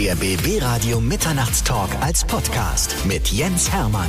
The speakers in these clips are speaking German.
Der BB Radio Mitternachtstalk als Podcast mit Jens Hermann.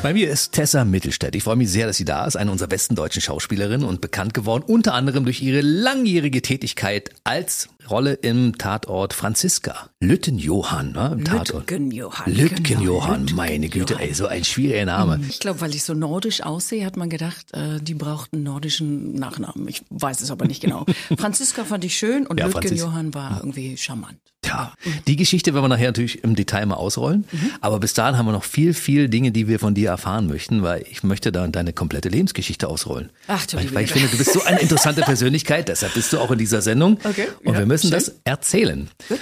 Bei mir ist Tessa Mittelstädt. Ich freue mich sehr, dass sie da ist. Eine unserer besten deutschen Schauspielerinnen und bekannt geworden, unter anderem durch ihre langjährige Tätigkeit als Rolle im Tatort Franziska. Lüttenjohann, ne? Im Tatort. Lütgenjohann. Lütgenjohann, Genau, meine Güte, Lütgenjohann. ey, so ein schwieriger Name. Ich glaube, weil ich so nordisch aussehe, hat man gedacht, äh, die braucht einen nordischen Nachnamen. Ich weiß es aber nicht genau. Franziska fand ich schön und Ja, Lütgen Franzis- Johann war irgendwie charmant. Tja, die Geschichte werden wir nachher natürlich im Detail mal ausrollen. Mhm. Aber bis dahin haben wir noch viel, viel Dinge, die wir von dir erfahren möchten, weil ich möchte da deine komplette Lebensgeschichte ausrollen. Ach, du weil, weil ich finde, du bist so eine interessante Persönlichkeit, deshalb bist du auch in dieser Sendung. Okay, Und ja, wir müssen schön. das erzählen. Gut.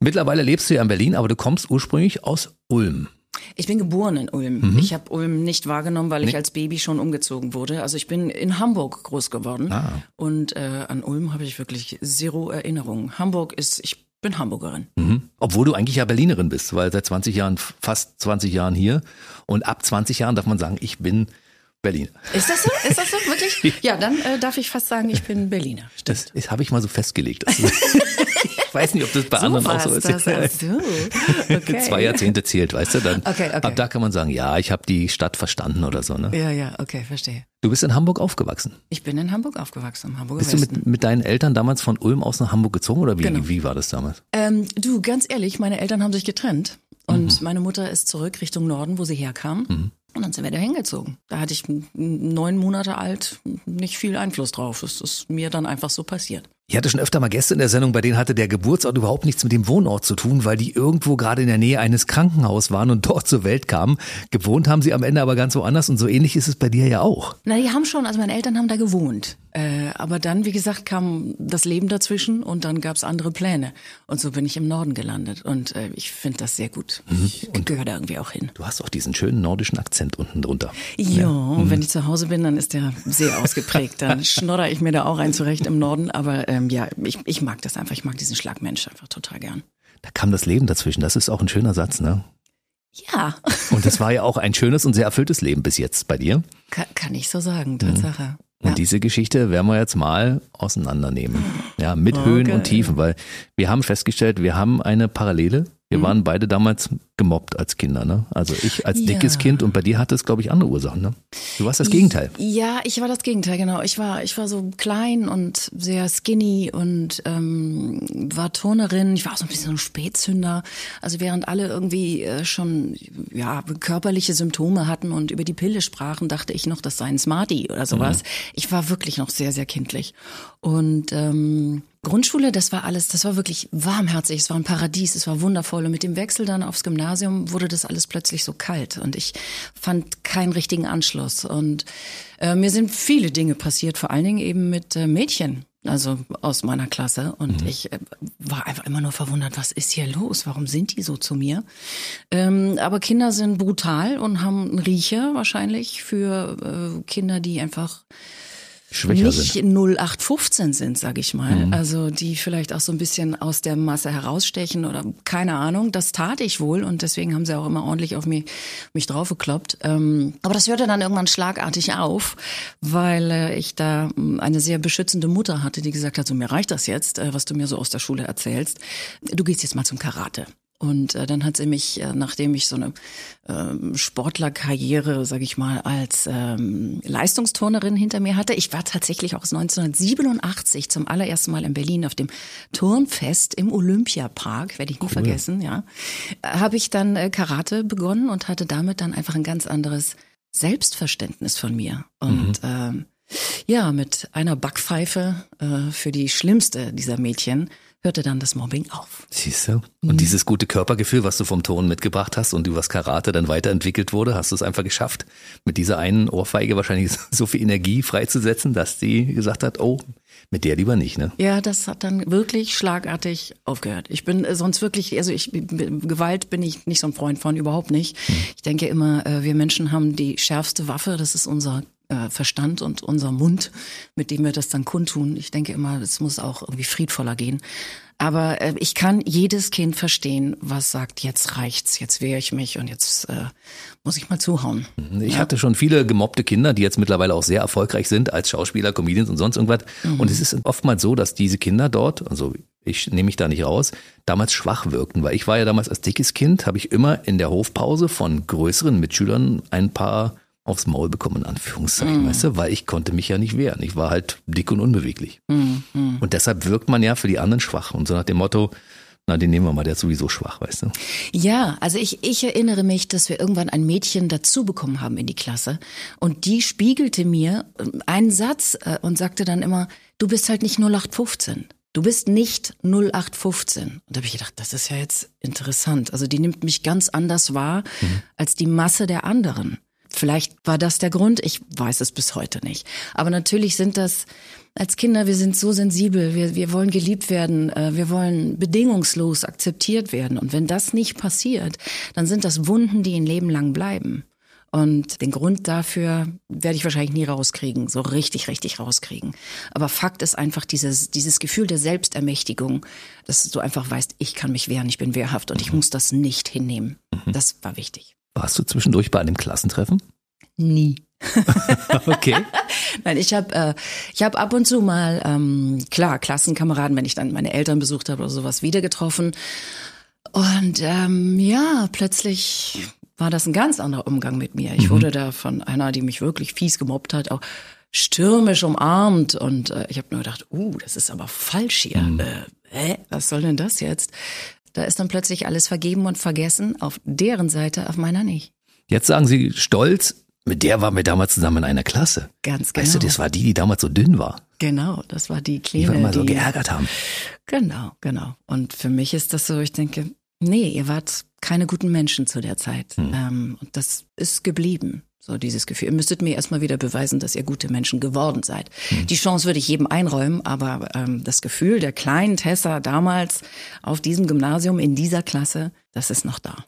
Mittlerweile lebst du ja in Berlin, aber du kommst ursprünglich aus Ulm. Ich bin geboren in Ulm. Ich habe Ulm nicht wahrgenommen, weil ich als Baby schon umgezogen wurde. Also ich bin in Hamburg groß geworden. Ah. Und äh, an Ulm habe ich wirklich zero Erinnerungen. Hamburg ist, ich bin Hamburgerin. Mhm. Obwohl du eigentlich ja Berlinerin bist, weil seit 20 Jahren, fast 20 Jahren hier. Und ab 20 Jahren darf man sagen, ich bin Berliner. Ist das so? Ist das so? Wirklich? Ja, dann äh, darf ich fast sagen, ich bin Berliner. Das, das habe ich mal so festgelegt. Das ich weiß nicht, ob das bei anderen auch so ist. das. Ach so. Okay. Zwei Jahrzehnte zählt, weißt du? Dann, Okay, okay. Ab da kann man sagen, ja, ich habe die Stadt verstanden oder so. Ne? Ja, ja, okay, verstehe. Du bist in Hamburg aufgewachsen. Ich bin in Hamburg aufgewachsen, im Hamburger Bist du mit, mit deinen Eltern damals von Ulm aus nach Hamburg gezogen oder wie, Genau. wie war das damals? Ähm, du, ganz ehrlich, meine Eltern haben sich getrennt. Und Mhm. meine Mutter ist zurück Richtung Norden, wo sie herkam. Und dann sind wir da hingezogen. Da hatte ich neun Monate alt nicht viel Einfluss drauf. Es ist mir dann einfach so passiert. Ich hatte schon öfter mal Gäste in der Sendung, bei denen hatte der Geburtsort überhaupt nichts mit dem Wohnort zu tun, weil die irgendwo gerade in der Nähe eines Krankenhauses waren und dort zur Welt kamen. Gewohnt haben sie am Ende aber ganz woanders und so ähnlich ist es bei dir ja auch. Na, die haben schon, also meine Eltern haben da gewohnt. Äh, aber dann, wie gesagt, kam das Leben dazwischen und dann gab's andere Pläne. Und so bin ich im Norden gelandet. Und äh, ich finde das sehr gut. Ich gehöre da irgendwie auch hin. Du hast auch diesen schönen nordischen Akzent unten drunter. Ja, und wenn ich zu Hause bin, dann ist der sehr ausgeprägt. Dann schnodder ich mir da auch ein zurecht im Norden. Aber ähm, ja, ich, ich mag das einfach. Ich mag diesen Schlagmensch einfach total gern. Da kam das Leben dazwischen. Das ist auch ein schöner Satz, ne? Ja, Und das war ja auch ein schönes und sehr erfülltes Leben bis jetzt bei dir. kann, kann ich so sagen, Tatsache. Und Ja. diese Geschichte werden wir jetzt mal auseinandernehmen. Ja, mit Höhen und Okay. Tiefen, weil wir haben festgestellt, wir haben eine Parallele. Wir Mhm. waren beide damals gemobbt als Kinder, ne? Also ich als Ja. dickes Kind und bei dir hatte es, glaube ich, andere Ursachen, ne? Du warst das Gegenteil. Ja, ich war das Gegenteil, genau. Ich war, ich war so klein und sehr skinny und ähm, war Turnerin. Ich war auch so ein bisschen so ein Spätzünder. Also während alle irgendwie äh, schon ja körperliche Symptome hatten und über die Pille sprachen, dachte ich noch, das sei ein Smarty oder sowas. Ich war wirklich noch sehr, sehr kindlich. Und ähm, Grundschule, das war alles, das war wirklich warmherzig, es war ein Paradies, es war wundervoll. Und mit dem Wechsel dann aufs Gymnasium wurde das alles plötzlich so kalt und ich fand keinen richtigen Anschluss. Und äh, mir sind viele Dinge passiert, vor allen Dingen eben mit äh, Mädchen. Also aus meiner Klasse und ich äh, war einfach immer nur verwundert, was ist hier los? Warum sind die so zu mir? Ähm, aber Kinder sind brutal und haben einen Riecher wahrscheinlich für äh, Kinder, die einfach Schwächer nicht sind. 0815 sind, sag ich mal. Also die vielleicht auch so ein bisschen aus der Masse herausstechen oder keine Ahnung. Das tat ich wohl und deswegen haben sie auch immer ordentlich auf mich, mich draufgekloppt. Ähm, aber das hörte dann irgendwann schlagartig auf, weil äh, ich da mh, eine sehr beschützende Mutter hatte, die gesagt hat, so mir reicht das jetzt, äh, was du mir so aus der Schule erzählst. Du gehst jetzt mal zum Karate. Und äh, dann hat sie mich, äh, nachdem ich so eine ähm, Sportlerkarriere, sag ich mal, als ähm, Leistungsturnerin hinter mir hatte, ich war tatsächlich auch 1987 zum allerersten Mal in Berlin auf dem Turnfest im Olympiapark, werde ich nie vergessen, ja, äh, habe ich dann äh, Karate begonnen und hatte damit dann einfach ein ganz anderes Selbstverständnis von mir. Und ähm, ja, mit einer Backpfeife äh, für die schlimmste dieser Mädchen hörte dann das Mobbing auf. Siehst du? Und dieses gute Körpergefühl, was du vom Ton mitgebracht hast und übers Karate dann weiterentwickelt wurde, hast du es einfach geschafft, mit dieser einen Ohrfeige wahrscheinlich so viel Energie freizusetzen, dass die gesagt hat, oh, mit der lieber nicht, ne? Ja, das hat dann wirklich schlagartig aufgehört. Ich bin äh, sonst wirklich, also ich Gewalt bin ich nicht so ein Freund von, überhaupt nicht. Ich denke immer, äh, wir Menschen haben die schärfste Waffe, das ist unser äh, Verstand und unser Mund, mit dem wir das dann kundtun. Ich denke immer, es muss auch irgendwie friedvoller gehen. Aber äh, ich kann jedes Kind verstehen, was sagt, jetzt reicht's, jetzt wehre ich mich und jetzt äh, muss ich mal zuhauen. Ich ja. hatte schon viele gemobbte Kinder, die jetzt mittlerweile auch sehr erfolgreich sind als Schauspieler, Comedians und sonst irgendwas. Mhm. Und es ist oftmals so, dass diese Kinder dort, also ich nehme mich da nicht raus, damals schwach wirkten, weil ich war ja damals als dickes Kind, habe ich immer in der Hofpause von größeren Mitschülern ein paar aufs Maul bekommen, in Anführungszeichen, mm. weißt du, weil ich konnte mich ja nicht wehren. Ich war halt dick und unbeweglich. Mm, mm. Und deshalb wirkt man ja für die anderen schwach. Und so nach dem Motto, na, den nehmen wir mal, der ist sowieso schwach, weißt du? Ja, also ich, ich erinnere mich, dass wir irgendwann ein Mädchen dazu bekommen haben in die Klasse. Und die spiegelte mir ähm, einen Satz äh, und sagte dann immer, du bist halt nicht 0815. Du bist nicht 0815. Und da habe ich gedacht, das ist ja jetzt interessant. Also die nimmt mich ganz anders wahr mhm. als die Masse der anderen. Vielleicht war das der Grund, ich weiß es bis heute nicht. Aber natürlich sind das als Kinder, wir sind so sensibel, wir, wir wollen geliebt werden, äh, wir wollen bedingungslos akzeptiert werden. Und wenn das nicht passiert, dann sind das Wunden, die ein Leben lang bleiben. Und den Grund dafür werde ich wahrscheinlich nie rauskriegen, so richtig, richtig rauskriegen. Aber Fakt ist einfach dieses, dieses Gefühl der Selbstermächtigung, dass du einfach weißt, ich kann mich wehren, ich bin wehrhaft und ich muss das nicht hinnehmen. Mhm. Das war wichtig. Warst du zwischendurch bei einem Klassentreffen? Nie. okay. Nein, ich habe äh, ich habe ab und zu mal ähm, klar Klassenkameraden, wenn ich dann meine Eltern besucht habe oder sowas, wieder getroffen. Und ähm, ja, plötzlich war das ein ganz anderer Umgang mit mir. Ich mhm. wurde da von einer, die mich wirklich fies gemobbt hat, auch stürmisch umarmt und äh, ich habe nur gedacht, uh, das ist aber falsch hier. Mhm. Äh, hä, was soll denn das jetzt? Da ist dann plötzlich alles vergeben und vergessen, auf deren Seite, auf meiner nicht. Jetzt sagen Sie stolz, mit der waren wir damals zusammen in einer Klasse. Ganz genau. Weißt du, das war die, die damals so dünn war. Genau, das war die Kleine. Die wir immer so geärgert haben. Genau, genau. Und für mich ist das so, ich denke, nee, ihr wart keine guten Menschen zu der Zeit. Hm. Ähm, und das ist geblieben. So dieses Gefühl. Ihr müsstet mir erstmal wieder beweisen, dass ihr gute Menschen geworden seid. Hm. Die Chance würde ich jedem einräumen, aber ähm, das Gefühl der kleinen Tessa damals auf diesem Gymnasium in dieser Klasse, das ist noch da.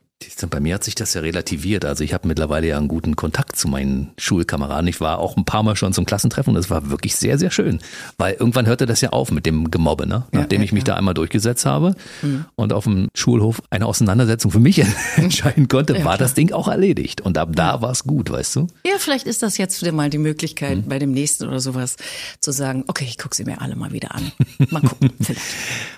Bei mir hat sich das ja relativiert. Also ich habe mittlerweile ja einen guten Kontakt zu meinen Schulkameraden. Ich war auch ein paar Mal schon zum Klassentreffen und es war wirklich sehr, sehr schön. Weil irgendwann hörte das ja auf mit dem Gemobbe, ne? Nachdem ja, ich mich ja. da einmal durchgesetzt habe mhm. und auf dem Schulhof eine Auseinandersetzung für mich entscheiden konnte, war das Ding auch erledigt. Und ab da war es gut, weißt du? Ja, vielleicht ist das jetzt mal die Möglichkeit, mhm. bei dem nächsten oder sowas zu sagen, okay, ich gucke sie mir alle mal wieder an. Mal gucken, vielleicht.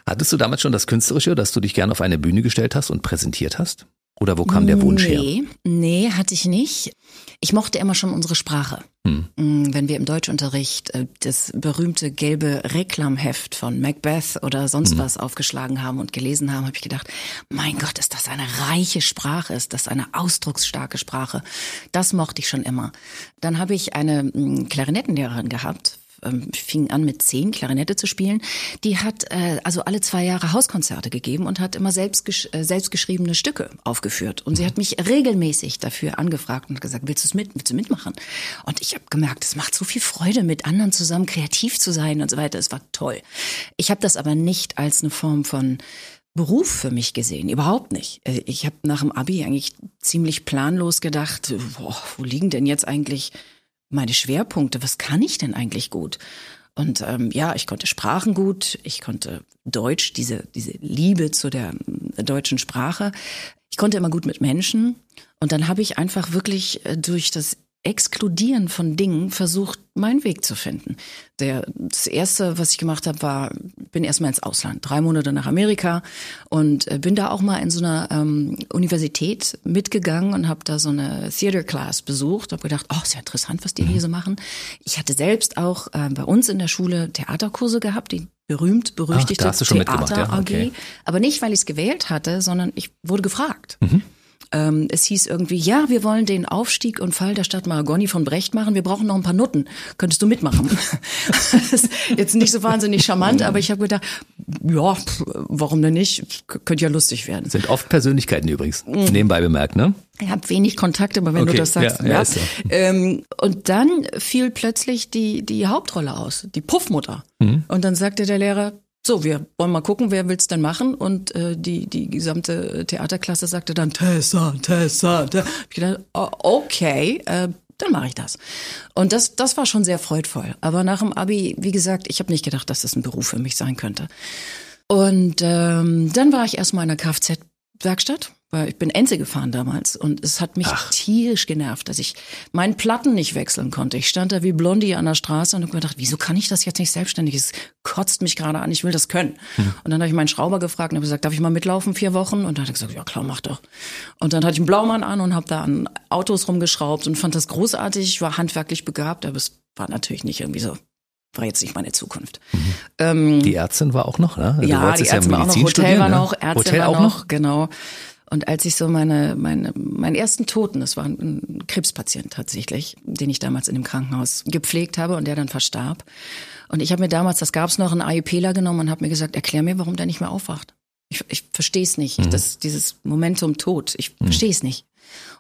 Hattest du damals schon das Künstlerische, dass du dich gerne auf eine Bühne gestellt hast und präsentiert hast? Oder wo kam der Wunsch nee, her? Nee, hatte ich nicht. Ich mochte immer schon unsere Sprache. Hm. Mm, wenn wir im Deutschunterricht äh, das berühmte gelbe Reklamheft von Macbeth oder sonst hm. was aufgeschlagen haben und gelesen haben, habe ich gedacht, mein Gott, ist das eine reiche Sprache, ist das eine ausdrucksstarke Sprache. Das mochte ich schon immer. Dann habe ich eine mm, Klarinettenlehrerin gehabt ähm, fing an mit zehn Klarinette zu spielen. Die hat äh, also alle zwei Jahre Hauskonzerte gegeben und hat immer selbst, äh, selbstgeschriebene Stücke aufgeführt. Und sie hat mich regelmäßig dafür angefragt und gesagt, willst du es mit, willst du mitmachen? Und ich habe gemerkt, es macht so viel Freude, mit anderen zusammen kreativ zu sein und so weiter. Es war toll. Ich habe das aber nicht als eine Form von Beruf für mich gesehen, überhaupt nicht. Äh, ich habe nach dem Abi eigentlich ziemlich planlos gedacht, boah, wo liegen denn jetzt eigentlich meine Schwerpunkte, was kann ich denn eigentlich gut? Und ähm, ja, ich konnte Sprachen gut, ich konnte Deutsch, diese, diese Liebe zu der äh, deutschen Sprache. Ich konnte immer gut mit Menschen. Und dann habe ich einfach wirklich äh, durch das Exkludieren von Dingen versucht, meinen Weg zu finden. Der, das erste, was ich gemacht habe, war, bin erstmal ins Ausland, drei Monate nach Amerika und äh, bin da auch mal in so einer ähm, Universität mitgegangen und habe da so eine Theater Class besucht. Habe gedacht, oh, ist ja interessant, was die mhm. hier so machen. Ich hatte selbst auch äh, bei uns in der Schule Theaterkurse gehabt, die berühmt berüchtigte Ach, Theater ja, okay. AG. Aber nicht, weil ich es gewählt hatte, sondern ich wurde gefragt. Mhm. Ähm, es hieß irgendwie, ja, wir wollen den Aufstieg und Fall der Stadt Maragoni von Brecht machen. Wir brauchen noch ein paar Nutten. Könntest du mitmachen? das ist jetzt nicht so wahnsinnig charmant, aber ich habe gedacht, ja, warum denn nicht? Könnte ja lustig werden. Sind oft Persönlichkeiten übrigens. Mhm. Nebenbei bemerkt, ne? Ich habe wenig Kontakt, aber wenn okay. du das sagst, ja. ja. ja. So. Ähm, und dann fiel plötzlich die, die Hauptrolle aus, die Puffmutter. Mhm. Und dann sagte der Lehrer, so, wir wollen mal gucken, wer will's denn machen? Und äh, die die gesamte Theaterklasse sagte dann Tessa, Tessa. Tessa. Ich dachte, okay, äh, dann mache ich das. Und das das war schon sehr freudvoll. Aber nach dem Abi, wie gesagt, ich habe nicht gedacht, dass das ein Beruf für mich sein könnte. Und ähm, dann war ich erstmal in der Kfz-Werkstatt weil ich bin Enze gefahren damals und es hat mich Ach. tierisch genervt, dass ich meinen Platten nicht wechseln konnte. Ich stand da wie Blondie an der Straße und habe mir gedacht, wieso kann ich das jetzt nicht selbstständig? Es kotzt mich gerade an, ich will das können. Hm. Und dann habe ich meinen Schrauber gefragt und habe gesagt, darf ich mal mitlaufen vier Wochen? Und dann hat er gesagt, ja klar, mach doch. Und dann hatte ich einen Blaumann an und habe da an Autos rumgeschraubt und fand das großartig. Ich war handwerklich begabt, aber es war natürlich nicht irgendwie so war jetzt nicht meine Zukunft. Mhm. Ähm, die Ärztin war auch noch, ne? Du ja, die Ärztin ja war auch noch, Hotel war ne? noch, Ärztin Hotel war auch noch, genau. Und als ich so meine, meine, meinen ersten Toten, das war ein Krebspatient tatsächlich, den ich damals in dem Krankenhaus gepflegt habe und der dann verstarb. Und ich habe mir damals, das gab's noch, einen IUPler genommen und habe mir gesagt, erklär mir, warum der nicht mehr aufwacht. Ich, ich verstehe es nicht. Mhm. Das, dieses Momentum Tod, ich mhm. verstehe es nicht.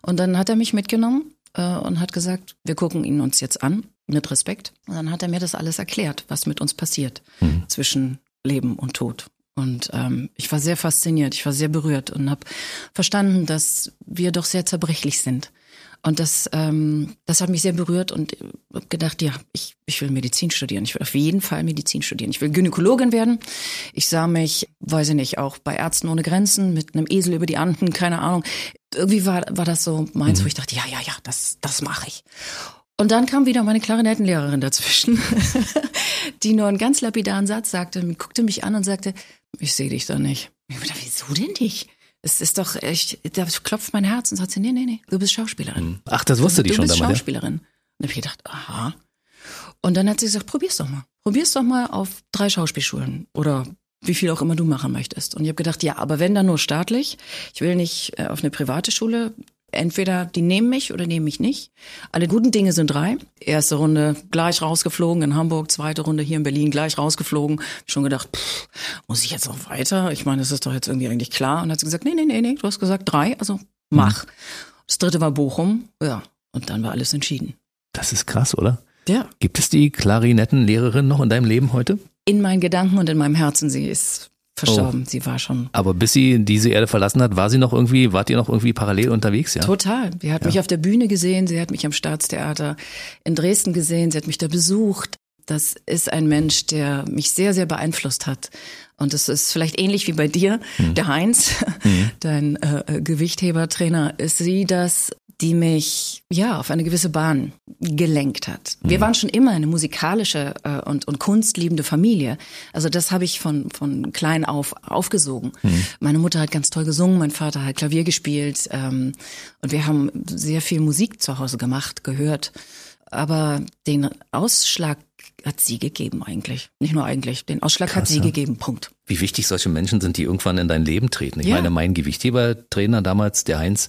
Und dann hat er mich mitgenommen äh, und hat gesagt, wir gucken ihn uns jetzt an, mit Respekt. Und dann hat er mir das alles erklärt, was mit uns passiert mhm. zwischen Leben und Tod. Und ähm, ich war sehr fasziniert, ich war sehr berührt und habe verstanden, dass wir doch sehr zerbrechlich sind. Und das, ähm, das hat mich sehr berührt und habe gedacht, ja, ich, ich will Medizin studieren. Ich will auf jeden Fall Medizin studieren. Ich will Gynäkologin werden. Ich sah mich, weiß ich nicht, auch bei Ärzten ohne Grenzen mit einem Esel über die Anden, keine Ahnung. Irgendwie war, war das so meins, mhm. wo ich dachte, ja, ja, ja, das, das mache ich. Und dann kam wieder meine Klarinettenlehrerin dazwischen, die nur einen ganz lapidaren Satz sagte, guckte mich an und sagte, ich sehe dich da nicht. Ich dachte, wieso denn nicht? Es ist doch echt, da klopft mein Herz und sagt sie, nee, nee, nee, du bist Schauspielerin. Hm. Ach, das wusste du, die schon damals. Du bist Schauspielerin. Ja? Und hab ich gedacht, aha. Und dann hat sie gesagt, probier's doch mal. Probier's doch mal auf drei Schauspielschulen oder wie viel auch immer du machen möchtest. Und ich habe gedacht, ja, aber wenn dann nur staatlich. Ich will nicht äh, auf eine private Schule entweder die nehmen mich oder nehmen mich nicht. Alle guten Dinge sind drei. Erste Runde gleich rausgeflogen in Hamburg, zweite Runde hier in Berlin gleich rausgeflogen. Schon gedacht, pff, muss ich jetzt noch weiter? Ich meine, das ist doch jetzt irgendwie eigentlich klar. Und hat sie gesagt, nee, nee, nee, nee, du hast gesagt drei, also mach. Mhm. Das dritte war Bochum, ja. Und dann war alles entschieden. Das ist krass, oder? Ja. Gibt es die Klarinettenlehrerin noch in deinem Leben heute? In meinen Gedanken und in meinem Herzen. Sie ist verstorben. Oh. Sie war schon. Aber bis sie diese Erde verlassen hat, war sie noch irgendwie, wart ihr noch irgendwie parallel unterwegs, ja? Total. Sie hat ja. mich auf der Bühne gesehen, sie hat mich am Staatstheater in Dresden gesehen, sie hat mich da besucht. Das ist ein Mensch, der mich sehr, sehr beeinflusst hat. Und es ist vielleicht ähnlich wie bei dir, hm. der Heinz, hm. dein äh, Gewichthebertrainer. Ist sie das die mich ja auf eine gewisse Bahn gelenkt hat. Wir mhm. waren schon immer eine musikalische äh, und, und kunstliebende Familie. Also das habe ich von, von klein auf aufgesogen. Mhm. Meine Mutter hat ganz toll gesungen, mein Vater hat Klavier gespielt ähm, und wir haben sehr viel Musik zu Hause gemacht, gehört. Aber den Ausschlag hat sie gegeben eigentlich. Nicht nur eigentlich, den Ausschlag Krass, hat sie ja. gegeben, Punkt. Wie wichtig solche Menschen sind, die irgendwann in dein Leben treten. Ich ja. meine, mein Gewichthebertrainer damals, der Heinz,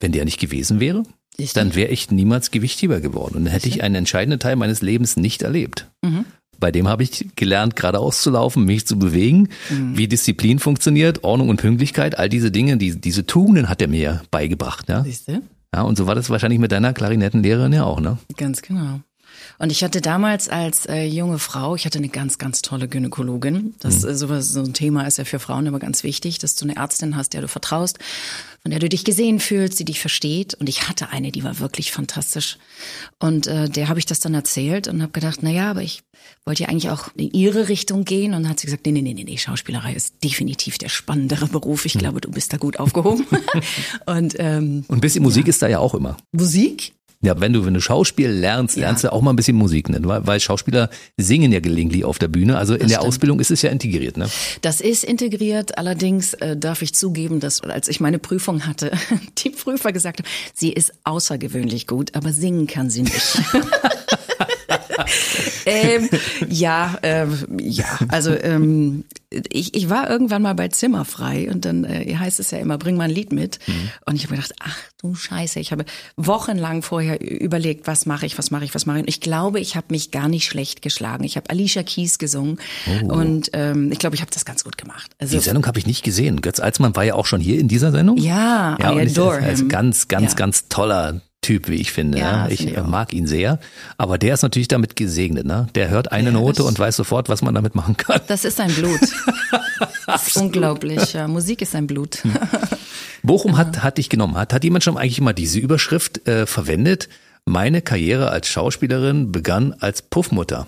wenn der nicht gewesen wäre, ich dann wäre ich niemals Gewichtheber geworden. Und dann hätte ich einen entscheidenden Teil meines Lebens nicht erlebt. Mhm. Bei dem habe ich gelernt, geradeaus zu laufen, mich zu bewegen, mhm. wie Disziplin funktioniert, Ordnung und Pünktlichkeit, all diese Dinge, die, diese Tugenden hat er mir beigebracht. Ja? Siehste? Ja, und so war das wahrscheinlich mit deiner Klarinettenlehrerin ja auch, ne? Ganz genau. Und ich hatte damals als äh, junge Frau, ich hatte eine ganz, ganz tolle Gynäkologin. Das mhm. sowas, so ein Thema ist ja für Frauen immer ganz wichtig, dass du eine Ärztin hast, der du vertraust, von der du dich gesehen fühlst, die dich versteht. Und ich hatte eine, die war wirklich fantastisch. Und äh, der habe ich das dann erzählt und habe gedacht, na ja, aber ich wollte ja eigentlich auch in ihre Richtung gehen. Und dann hat sie gesagt, nee, nee, nee, nee, Schauspielerei ist definitiv der spannendere Beruf. Ich mhm. glaube, du bist da gut aufgehoben. und ähm, und ein bisschen Musik ja. ist da ja auch immer. Musik? Ja, wenn du, wenn du Schauspiel lernst, lernst ja. du auch mal ein bisschen Musik, ne? weil Schauspieler singen ja gelegentlich auf der Bühne. Also in das der stimmt. Ausbildung ist es ja integriert, ne? Das ist integriert. Allerdings äh, darf ich zugeben, dass als ich meine Prüfung hatte, die Prüfer gesagt haben, sie ist außergewöhnlich gut, aber singen kann sie nicht. ähm, ja, äh, ja, also ähm, ich, ich war irgendwann mal bei Zimmerfrei und dann äh, heißt es ja immer, bring mal ein Lied mit. Mhm. Und ich habe gedacht, ach du Scheiße, ich habe wochenlang vorher überlegt, was mache ich, was mache ich, was mache ich. Und ich glaube, ich habe mich gar nicht schlecht geschlagen. Ich habe Alicia Keys gesungen oh. und ähm, ich glaube, ich habe das ganz gut gemacht. Also, Die Sendung habe ich nicht gesehen. Götz Alsmann war ja auch schon hier in dieser Sendung. Ja, ja I adore ist, ist ganz, ganz, ja. ganz toller Typ, wie ich finde. Ja, ich, ich mag ihn sehr. Aber der ist natürlich damit gesegnet. Ne? Der hört eine ja, Note und weiß sofort, was man damit machen kann. Das ist sein Blut. das ist unglaublich. Ja, Musik ist sein Blut. Hm. Bochum hat, hat dich genommen. Hat, hat jemand schon eigentlich mal diese Überschrift äh, verwendet? Meine Karriere als Schauspielerin begann als Puffmutter.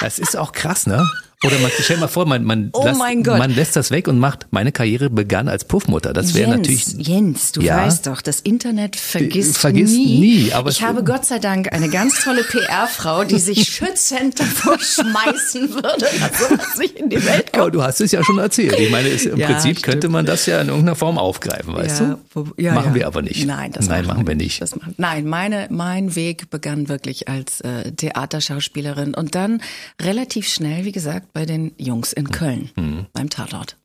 Das ist auch krass, ne? Oder man, stell mal vor, man, man, Oh lässt, mein Gott. man lässt das weg und macht, meine Karriere begann als Puffmutter. Das wäre natürlich. Jens, du Ja. weißt doch, das Internet vergisst, vergisst nie. nie, aber ich habe Gott sei Dank eine ganz tolle PR-Frau, die sich schützend davor schmeißen würde, dass sowas nicht in die Welt Aber kommt. du hast es ja schon erzählt. Ich meine, es, im Ja, Prinzip stimmt. könnte man das ja in irgendeiner Form aufgreifen, weißt du? wo- ja, machen ja. wir aber nicht. Nein, das Nein, machen wir nicht. Das machen, nein, meine, mein Weg begann wirklich als äh, Theaterschauspielerin und dann relativ schnell, wie gesagt, bei den Jungs in Köln Mhm. beim Tatort.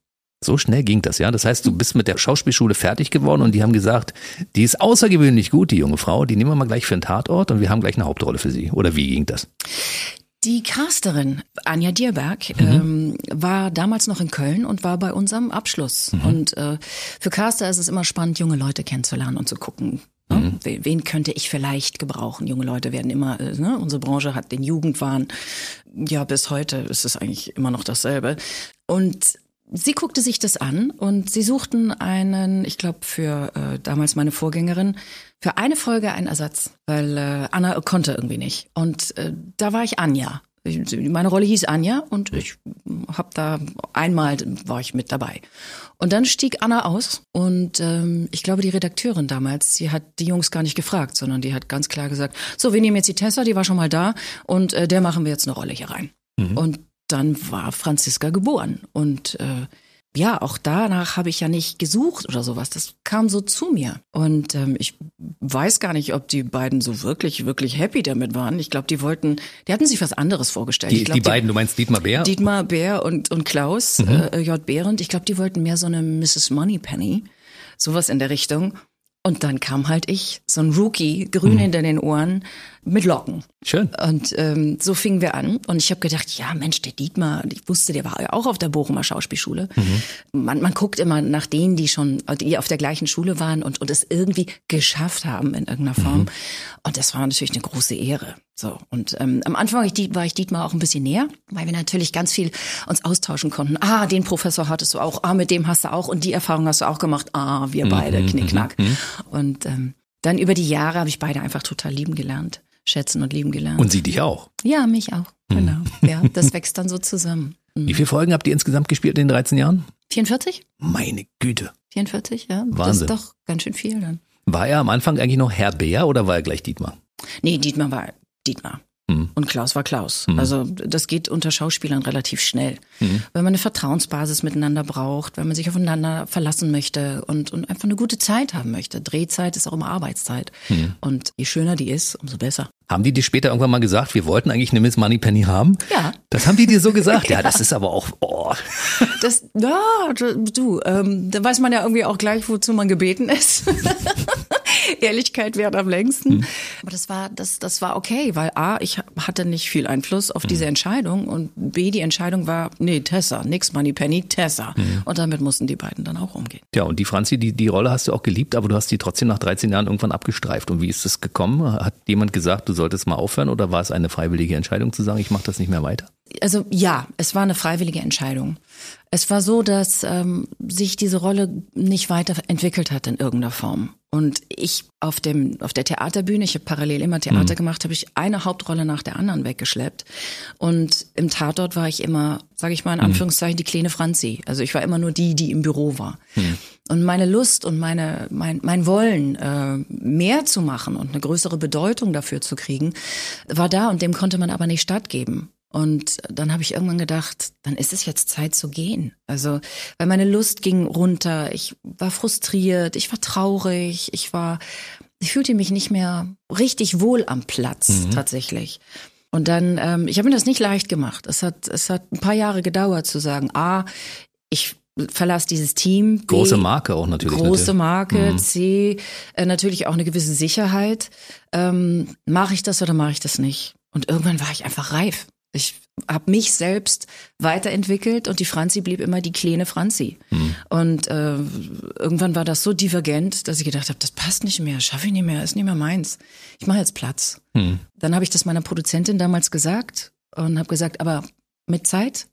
So schnell ging das, ja. Das heißt, du bist mit der Schauspielschule fertig geworden und die haben gesagt, die ist außergewöhnlich gut, die junge Frau, die nehmen wir mal gleich für einen Tatort und wir haben gleich eine Hauptrolle für sie. Oder wie ging das? Die Casterin Anja Dierberg ähm, war damals noch in Köln und war bei unserem Abschluss. Und äh, für Caster ist es immer spannend, junge Leute kennenzulernen und zu gucken. Ne? We- Wen könnte ich vielleicht gebrauchen? Junge Leute werden immer, äh, ne? unsere Branche hat den Jugendwahn. Ja, bis heute ist es eigentlich immer noch dasselbe. Und sie guckte sich das an und sie suchten einen, ich glaube für äh, damals meine Vorgängerin, für eine Folge einen Ersatz, weil äh, Anna konnte irgendwie nicht. Und äh, da war ich Anja. Ich, meine Rolle hieß Anja und ich habe da einmal war ich mit dabei. Und dann stieg Anna aus und ähm, ich glaube die Redakteurin damals, sie hat die Jungs gar nicht gefragt, sondern die hat ganz klar gesagt: So, wir nehmen jetzt die Tessa, die war schon mal da und äh, der machen wir jetzt eine Rolle hier rein. Und dann war Franziska geboren und äh, ja, auch danach habe ich ja nicht gesucht oder sowas. Das kam so zu mir. Und ähm, ich weiß gar nicht, ob die beiden so wirklich, wirklich happy damit waren. Ich glaube, die wollten, die hatten sich was anderes vorgestellt. Die, glaub, die beiden, du meinst Dietmar Bär? Dietmar Bär und, und Klaus äh, J. Behrendt, ich glaube, die wollten mehr so eine Mrs. Moneypenny, sowas in der Richtung. Und dann kam halt ich, so ein Rookie, grün hinter den Ohren, mit Locken. Schön. Und ähm, so fingen wir an. Und ich habe gedacht, ja Mensch, der Dietmar, ich wusste, der war ja auch auf der Bochumer Schauspielschule. Man, man guckt immer nach denen, die schon, die auf der gleichen Schule waren und, und es irgendwie geschafft haben in irgendeiner Form. Und das war natürlich eine große Ehre. So und ähm, am Anfang war ich, war ich Dietmar auch ein bisschen näher, weil wir natürlich ganz viel uns austauschen konnten. Ah, den Professor hattest du auch. Ah, mit dem hast du auch und die Erfahrung hast du auch gemacht. Ah, wir beide, knickknack. Und ähm, dann über die Jahre habe ich beide einfach total lieben gelernt, schätzen und lieben gelernt. Und sie dich auch. Ja, mich auch. Genau. Ja, das wächst dann so zusammen. Wie viele Folgen habt ihr insgesamt gespielt in den 13 Jahren? 44? Meine Güte. 44, ja. Wahnsinn. Das ist doch ganz schön viel dann. War er am Anfang eigentlich noch Herr Bär oder war er gleich Dietmar? Nee, Dietmar war Dietmar. Mhm. Und Klaus war Klaus. Mhm. Also das geht unter Schauspielern relativ schnell. Mhm. Wenn man eine Vertrauensbasis miteinander braucht, wenn man sich aufeinander verlassen möchte und, und einfach eine gute Zeit haben möchte. Drehzeit ist auch immer Arbeitszeit. Mhm. Und je schöner die ist, umso besser. Haben die dir später irgendwann mal gesagt, wir wollten eigentlich eine Miss Moneypenny haben? Ja. Das haben die dir so gesagt? ja, das ist aber auch, oh. Das, ja, du, ähm, da weiß man ja irgendwie auch gleich, wozu man gebeten ist. Ehrlichkeit währt am längsten. Aber das war, das, das war okay, weil A, ich hatte nicht viel Einfluss auf diese Entscheidung und B, die Entscheidung war, nee, Tessa, nix Moneypenny, Tessa. Und damit mussten die beiden dann auch umgehen. Ja, und die Franzi, die, die Rolle hast du auch geliebt, aber du hast die trotzdem nach 13 Jahren irgendwann abgestreift. Und wie ist das gekommen? Hat jemand gesagt, du solltest mal aufhören oder war es eine freiwillige Entscheidung zu sagen, ich mache das nicht mehr weiter? Also ja, es war eine freiwillige Entscheidung. Es war so, dass ähm, sich diese Rolle nicht weiterentwickelt hat in irgendeiner Form. Und ich auf dem auf der Theaterbühne, ich habe parallel immer Theater gemacht, habe ich eine Hauptrolle nach der anderen weggeschleppt. Und im Tatort war ich immer, sage ich mal in Anführungszeichen, die kleine Franzi. Also ich war immer nur die, die im Büro war. Und meine Lust und meine mein mein Wollen äh, mehr zu machen und eine größere Bedeutung dafür zu kriegen, war da und dem konnte man aber nicht stattgeben. Und dann habe ich irgendwann gedacht, dann ist es jetzt Zeit zu gehen. Also, weil meine Lust ging runter, ich war frustriert, ich war traurig, ich war, ich fühlte mich nicht mehr richtig wohl am Platz tatsächlich. Und dann, ähm, ich habe mir das nicht leicht gemacht. Es hat, es hat ein paar Jahre gedauert zu sagen, ah, ich verlasse dieses Team. B, Große Marke auch natürlich. Große natürlich. Marke, C, äh, natürlich auch eine gewisse Sicherheit. Ähm, mache ich das oder mache ich das nicht? Und irgendwann war ich einfach reif. Ich habe mich selbst weiterentwickelt und die Franzi blieb immer die kleine Franzi. Und äh, irgendwann war das so divergent, dass ich gedacht habe, das passt nicht mehr, schaffe ich nicht mehr, ist nicht mehr meins. Ich mache jetzt Platz. Dann habe ich das meiner Produzentin damals gesagt und habe gesagt, aber mit Zeit.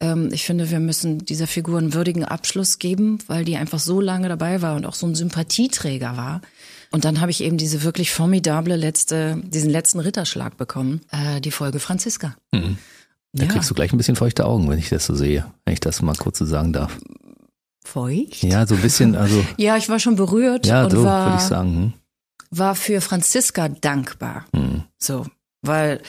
Ähm, ich finde, wir müssen dieser Figur einen würdigen Abschluss geben, weil die einfach so lange dabei war und auch so ein Sympathieträger war. Und dann habe ich eben diese wirklich formidable letzte, diesen letzten Ritterschlag bekommen, äh, die Folge Franziska. Da Ja. kriegst du gleich ein bisschen feuchte Augen, wenn ich das so sehe, wenn ich das mal kurz so sagen darf. Feucht? Ja, so ein bisschen, also, Ja, ich war schon berührt ja, und so würde war, ich sagen. Hm. war für Franziska dankbar. Hm. So, weil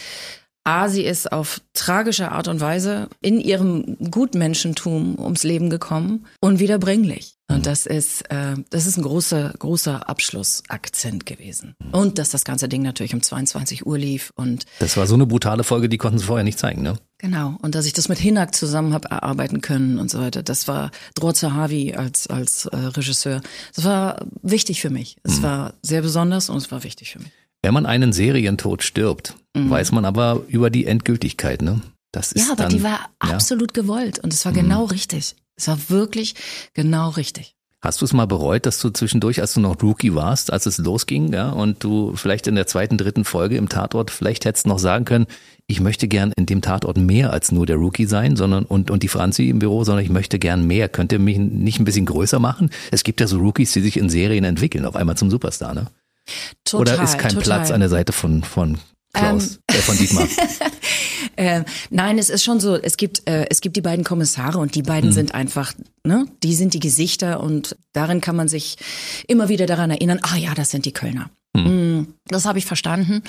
A, sie ist auf tragische Art und Weise in ihrem Gutmenschentum ums Leben gekommen, unwiederbringlich. Und das ist, äh, das ist ein großer, großer Abschlussakzent gewesen. Und dass das ganze Ding natürlich um 22 Uhr lief und Das war so eine brutale Folge, die konnten sie vorher nicht zeigen, ne? Genau. Und dass ich das mit Hinak zusammen habe erarbeiten können und so weiter. Das war Dror Zahavi als, als äh, Regisseur. Das war wichtig für mich. Es war sehr besonders und es war wichtig für mich. Wenn man einen Serientod stirbt, weiß man aber über die Endgültigkeit, ne? Das ist Mhm. Ja, aber dann, die war ja. Mhm. absolut gewollt und es war genau richtig. Es war wirklich genau richtig. Hast du es mal bereut, dass du zwischendurch, als du noch Rookie warst, als es losging, ja, und du vielleicht in der zweiten, dritten Folge im Tatort vielleicht hättest noch sagen können, ich möchte gern in dem Tatort mehr als nur der Rookie sein, sondern und und die Franzi im Büro, sondern ich möchte gern mehr. Könnt ihr mich nicht ein bisschen größer machen? Es gibt ja so Rookies, die sich in Serien entwickeln, auf einmal zum Superstar, ne? Total, Oder ist kein total. Platz an der Seite von von Klaus, äh, von Dietmar? Äh, nein, es ist schon so, es gibt, äh, es gibt die beiden Kommissare und die beiden sind einfach, ne, die sind die Gesichter und darin kann man sich immer wieder daran erinnern, ah ja, das sind die Kölner. Mm, Das habe ich verstanden.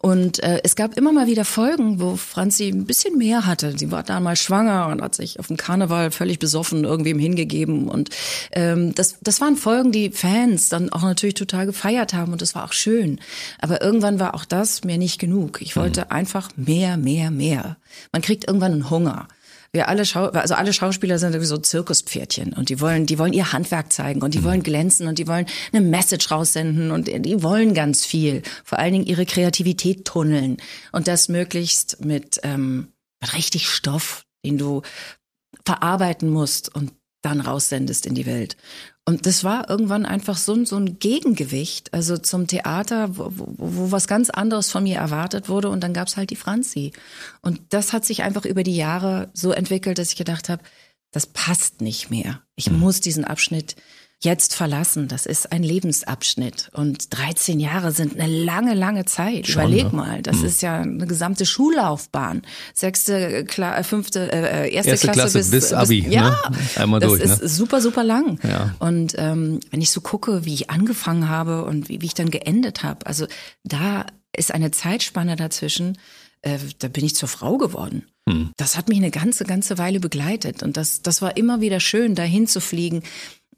Und äh, es gab immer mal wieder Folgen, wo Franzi ein bisschen mehr hatte. Sie war damals schwanger und hat sich auf dem Karneval völlig besoffen irgendwem hingegeben. Und ähm, das, das waren Folgen, die Fans dann auch natürlich total gefeiert haben und das war auch schön. Aber irgendwann war auch das mir nicht genug. Ich wollte einfach mehr, mehr, mehr. Man kriegt irgendwann einen Hunger. Wir alle Schau also alle Schauspieler sind irgendwie so Zirkuspferdchen und die wollen, die wollen ihr Handwerk zeigen und die wollen glänzen und die wollen eine Message raussenden und die wollen ganz viel. Vor allen Dingen ihre Kreativität tunneln und das möglichst mit, ähm, mit richtig Stoff, den du verarbeiten musst und dann raussendest in die Welt. Und das war irgendwann einfach so, ein- so ein Gegengewicht, also zum Theater, wo, wo, wo was ganz anderes von mir erwartet wurde. Und dann gab's halt die Franzi. Und das hat sich einfach über die Jahre so entwickelt, dass ich gedacht habe, das passt nicht mehr. Ich muss diesen Abschnitt jetzt verlassen. Das ist ein Lebensabschnitt. Und 13 Jahre sind eine lange, lange Zeit. Schon, Überleg ne? mal, das ist ja eine gesamte Schullaufbahn. Sechste, Kla äh, fünfte, äh, erste, Erste Klasse bis Abi, Bis, ja, ne? Einmal das durch, ist ne? super, super lang. Ja. Und ähm, wenn ich so gucke, wie ich angefangen habe und wie, wie ich dann geendet habe, also da ist eine Zeitspanne dazwischen, äh, da bin ich zur Frau geworden. Hm. Das hat mich eine ganze, ganze Weile begleitet. Und das, das war immer wieder schön, dahin zu fliegen.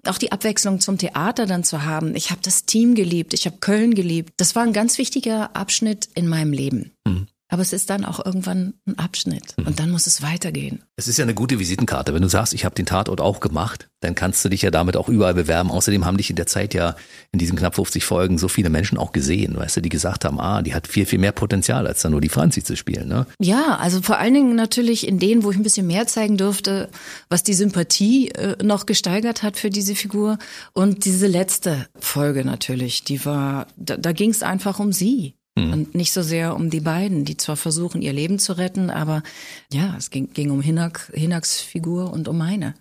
Auch die Abwechslung zum Theater dann zu haben. Ich habe das Team geliebt, ich habe Köln geliebt. Das war ein ganz wichtiger Abschnitt in meinem Leben. Hm. Aber es ist dann auch irgendwann ein Abschnitt. Und dann muss es weitergehen. Es ist ja eine gute Visitenkarte. Wenn du sagst, ich habe den Tatort auch gemacht, dann kannst du dich ja damit auch überall bewerben. Außerdem haben dich in der Zeit ja in diesen knapp 50 Folgen so viele Menschen auch gesehen, weißt du, die gesagt haben, ah, die hat viel, viel mehr Potenzial, als da nur die Franzi zu spielen. Ne? Ja, also vor allen Dingen natürlich in denen, wo ich ein bisschen mehr zeigen durfte, was die Sympathie äh, noch gesteigert hat für diese Figur. Und diese letzte Folge natürlich, die war, da, da ging es einfach um sie. Und nicht so sehr um die beiden, die zwar versuchen, ihr Leben zu retten, aber ja, es ging, ging um Hinak, Hinaks Figur und um meine.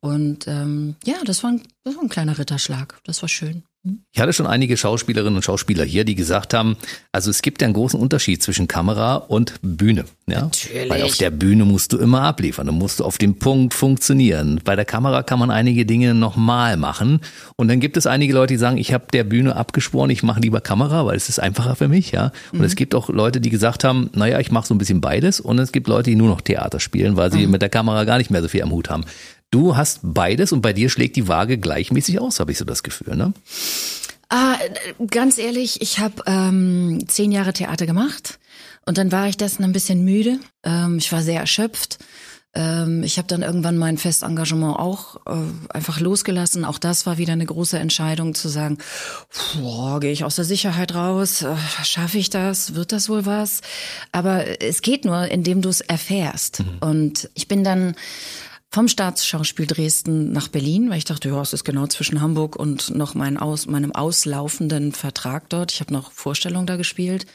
Und ähm, ja, das war, ein, das war ein kleiner Ritterschlag. Das war schön. Ich hatte schon einige Schauspielerinnen und Schauspieler hier, die gesagt haben, also es gibt ja einen großen Unterschied zwischen Kamera und Bühne. Ja? Natürlich. Weil auf der Bühne musst du immer abliefern, du musst auf dem Punkt funktionieren. Bei der Kamera kann man einige Dinge nochmal machen. Und dann gibt es einige Leute, die sagen, ich habe der Bühne abgeschworen, ich mache lieber Kamera, weil es ist einfacher für mich. ja. Und es gibt auch Leute, die gesagt haben, naja, ich mache so ein bisschen beides. Und es gibt Leute, die nur noch Theater spielen, weil sie mit der Kamera gar nicht mehr so viel am Hut haben. Du hast beides und bei dir schlägt die Waage gleichmäßig aus, habe ich so das Gefühl, ne? Ah, ganz ehrlich, ich habe ähm, zehn Jahre Theater gemacht und dann war ich dessen ein bisschen müde. Ähm, ich war sehr erschöpft. Ähm, ich habe dann irgendwann mein Festengagement auch äh, einfach losgelassen. Auch das war wieder eine große Entscheidung zu sagen, gehe ich aus der Sicherheit raus? Äh, Schaffe ich das? Wird das wohl was? Aber es geht nur, indem du es erfährst. Und ich bin dann vom Staatsschauspiel Dresden nach Berlin, weil ich dachte, ja, es ist genau zwischen Hamburg und noch mein Aus, meinem auslaufenden Vertrag dort. Ich habe noch Vorstellung da gespielt.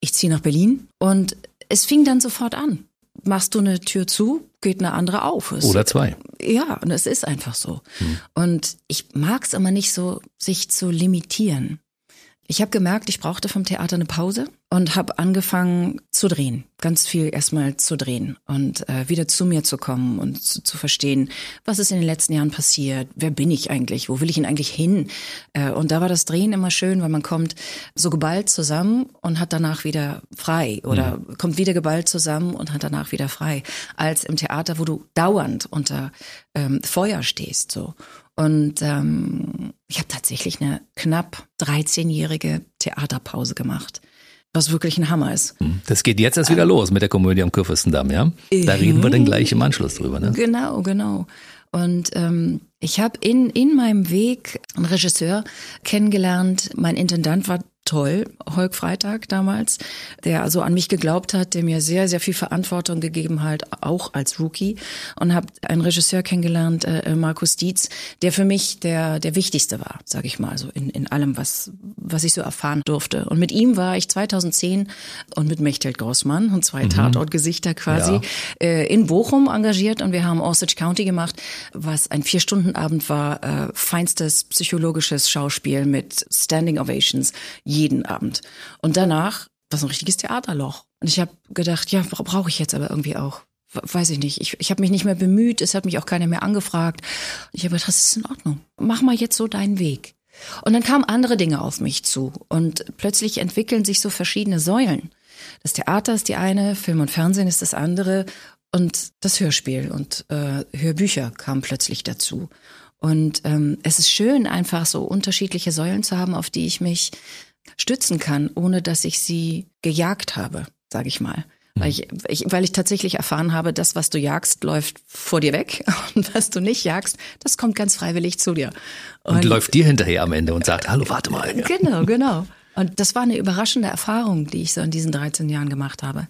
Ich ziehe nach Berlin und es fing dann sofort an. Machst du eine Tür zu, geht eine andere auf. Es, Oder zwei. Ja, und es ist einfach so. Und ich mag's immer nicht so, sich zu limitieren. Ich habe gemerkt, ich brauchte vom Theater eine Pause. und habe angefangen zu drehen, ganz viel erstmal zu drehen und äh, wieder zu mir zu kommen und zu, zu, verstehen, was ist in den letzten Jahren passiert, wer bin ich eigentlich, wo will ich ihn eigentlich hin? Äh, und da war das Drehen immer schön, weil man kommt so geballt zusammen und hat danach wieder frei oder mhm. kommt wieder geballt zusammen und hat danach wieder frei, als im Theater, wo du dauernd unter ähm, Feuer stehst so. Und ähm, ich habe tatsächlich eine knapp 13-jährige Theaterpause gemacht was wirklich ein Hammer ist. Hm. Das geht jetzt erst wieder ähm, los mit der Komödie am Kurfürstendamm, ja? Da reden wir dann gleich im Anschluss drüber, ne? Genau, genau. Und ähm, ich habe in, in meinem Weg einen Regisseur kennengelernt. Mein Intendant war toll, Holk Freitag damals, der also an mich geglaubt hat, der mir sehr, sehr viel Verantwortung gegeben hat, auch als Rookie. Und habe einen Regisseur kennengelernt, äh, äh, Markus Dietz, der für mich der, der wichtigste war, sage ich mal, so in, in allem, was, was ich so erfahren durfte. Und mit ihm war ich 2010 und mit Mechthild Grossmann und zwei mhm. Tatortgesichter quasi ja. äh, in Bochum engagiert und wir haben Osage County gemacht, was ein Vier-Stunden-Abend war, äh, feinstes psychologisches Schauspiel mit Standing Ovations jeden Abend. Und danach war es ein richtiges Theaterloch. Und ich habe gedacht, ja, brauche ich jetzt aber irgendwie auch. Weiß ich nicht. Ich, ich habe mich nicht mehr bemüht, es hat mich auch keiner mehr angefragt. Ich habe gedacht, das ist in Ordnung. Mach mal jetzt so deinen Weg. Und dann kamen andere Dinge auf mich zu und plötzlich entwickeln sich so verschiedene Säulen. Das Theater ist die eine, Film und Fernsehen ist das andere und das Hörspiel und äh, Hörbücher kamen plötzlich dazu. Und ähm, es ist schön, einfach so unterschiedliche Säulen zu haben, auf die ich mich stützen kann, ohne dass ich sie gejagt habe, sage ich mal. Weil ich, ich, weil ich tatsächlich erfahren habe, das, was du jagst, läuft vor dir weg und was du nicht jagst, das kommt ganz freiwillig zu dir. Und, und läuft dir hinterher am Ende und sagt, hallo, warte mal. Ja. Genau, genau. Und das war eine überraschende Erfahrung, die ich so in diesen 13 Jahren gemacht habe.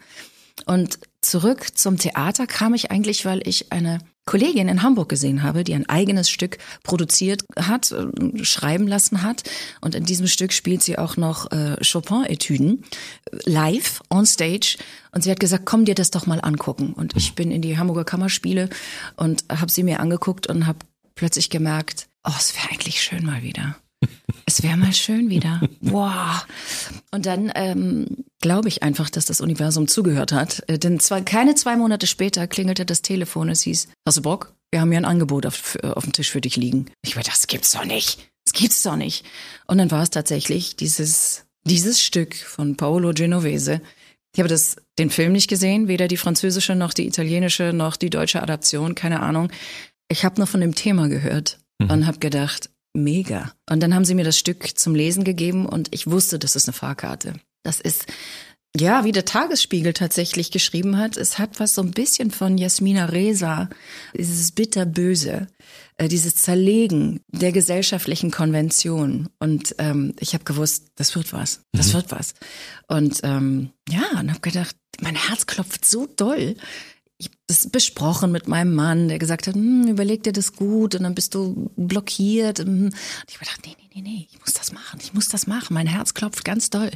Und zurück zum Theater kam ich eigentlich, weil ich eine Kollegin in Hamburg gesehen habe, die ein eigenes Stück produziert hat, äh, schreiben lassen hat. Und in diesem Stück spielt sie auch noch äh, Chopin-Etüden live on stage. Und sie hat gesagt, komm dir das doch mal angucken. Und ich bin in die Hamburger Kammerspiele und habe sie mir angeguckt und habe plötzlich gemerkt, oh, es wäre eigentlich schön mal wieder. Es wäre mal schön wieder. Wow. Und dann ähm, glaube ich einfach, dass das Universum zugehört hat. Äh, denn zwar keine zwei Monate später klingelte das Telefon. Es hieß, hast du Bock? Wir haben hier ein Angebot auf, auf dem Tisch für dich liegen. Ich war, das gibt's doch nicht. Das gibt's doch nicht. Und dann war es tatsächlich dieses, dieses Stück von Paolo Genovese. Ich habe das, den Film nicht gesehen, weder die französische noch die italienische noch die deutsche Adaption, keine Ahnung. Ich habe nur von dem Thema gehört mhm. und habe gedacht, mega. Und dann haben sie mir das Stück zum Lesen gegeben und ich wusste, das ist eine Fahrkarte. Das ist, ja, wie der Tagesspiegel tatsächlich geschrieben hat, es hat was so ein bisschen von Jasmina Reza, dieses bitterböse, äh, dieses Zerlegen der gesellschaftlichen Konvention. Und ähm, ich habe gewusst, das wird was, das mhm. wird was. Und ähm, ja, und habe gedacht, mein Herz klopft so doll ich das besprochen mit meinem Mann, der gesagt hat, hm, überleg dir das gut und dann bist du blockiert. Und ich habe gedacht, nee, nee, nee, nee, ich muss das machen, ich muss das machen. Mein Herz klopft ganz doll.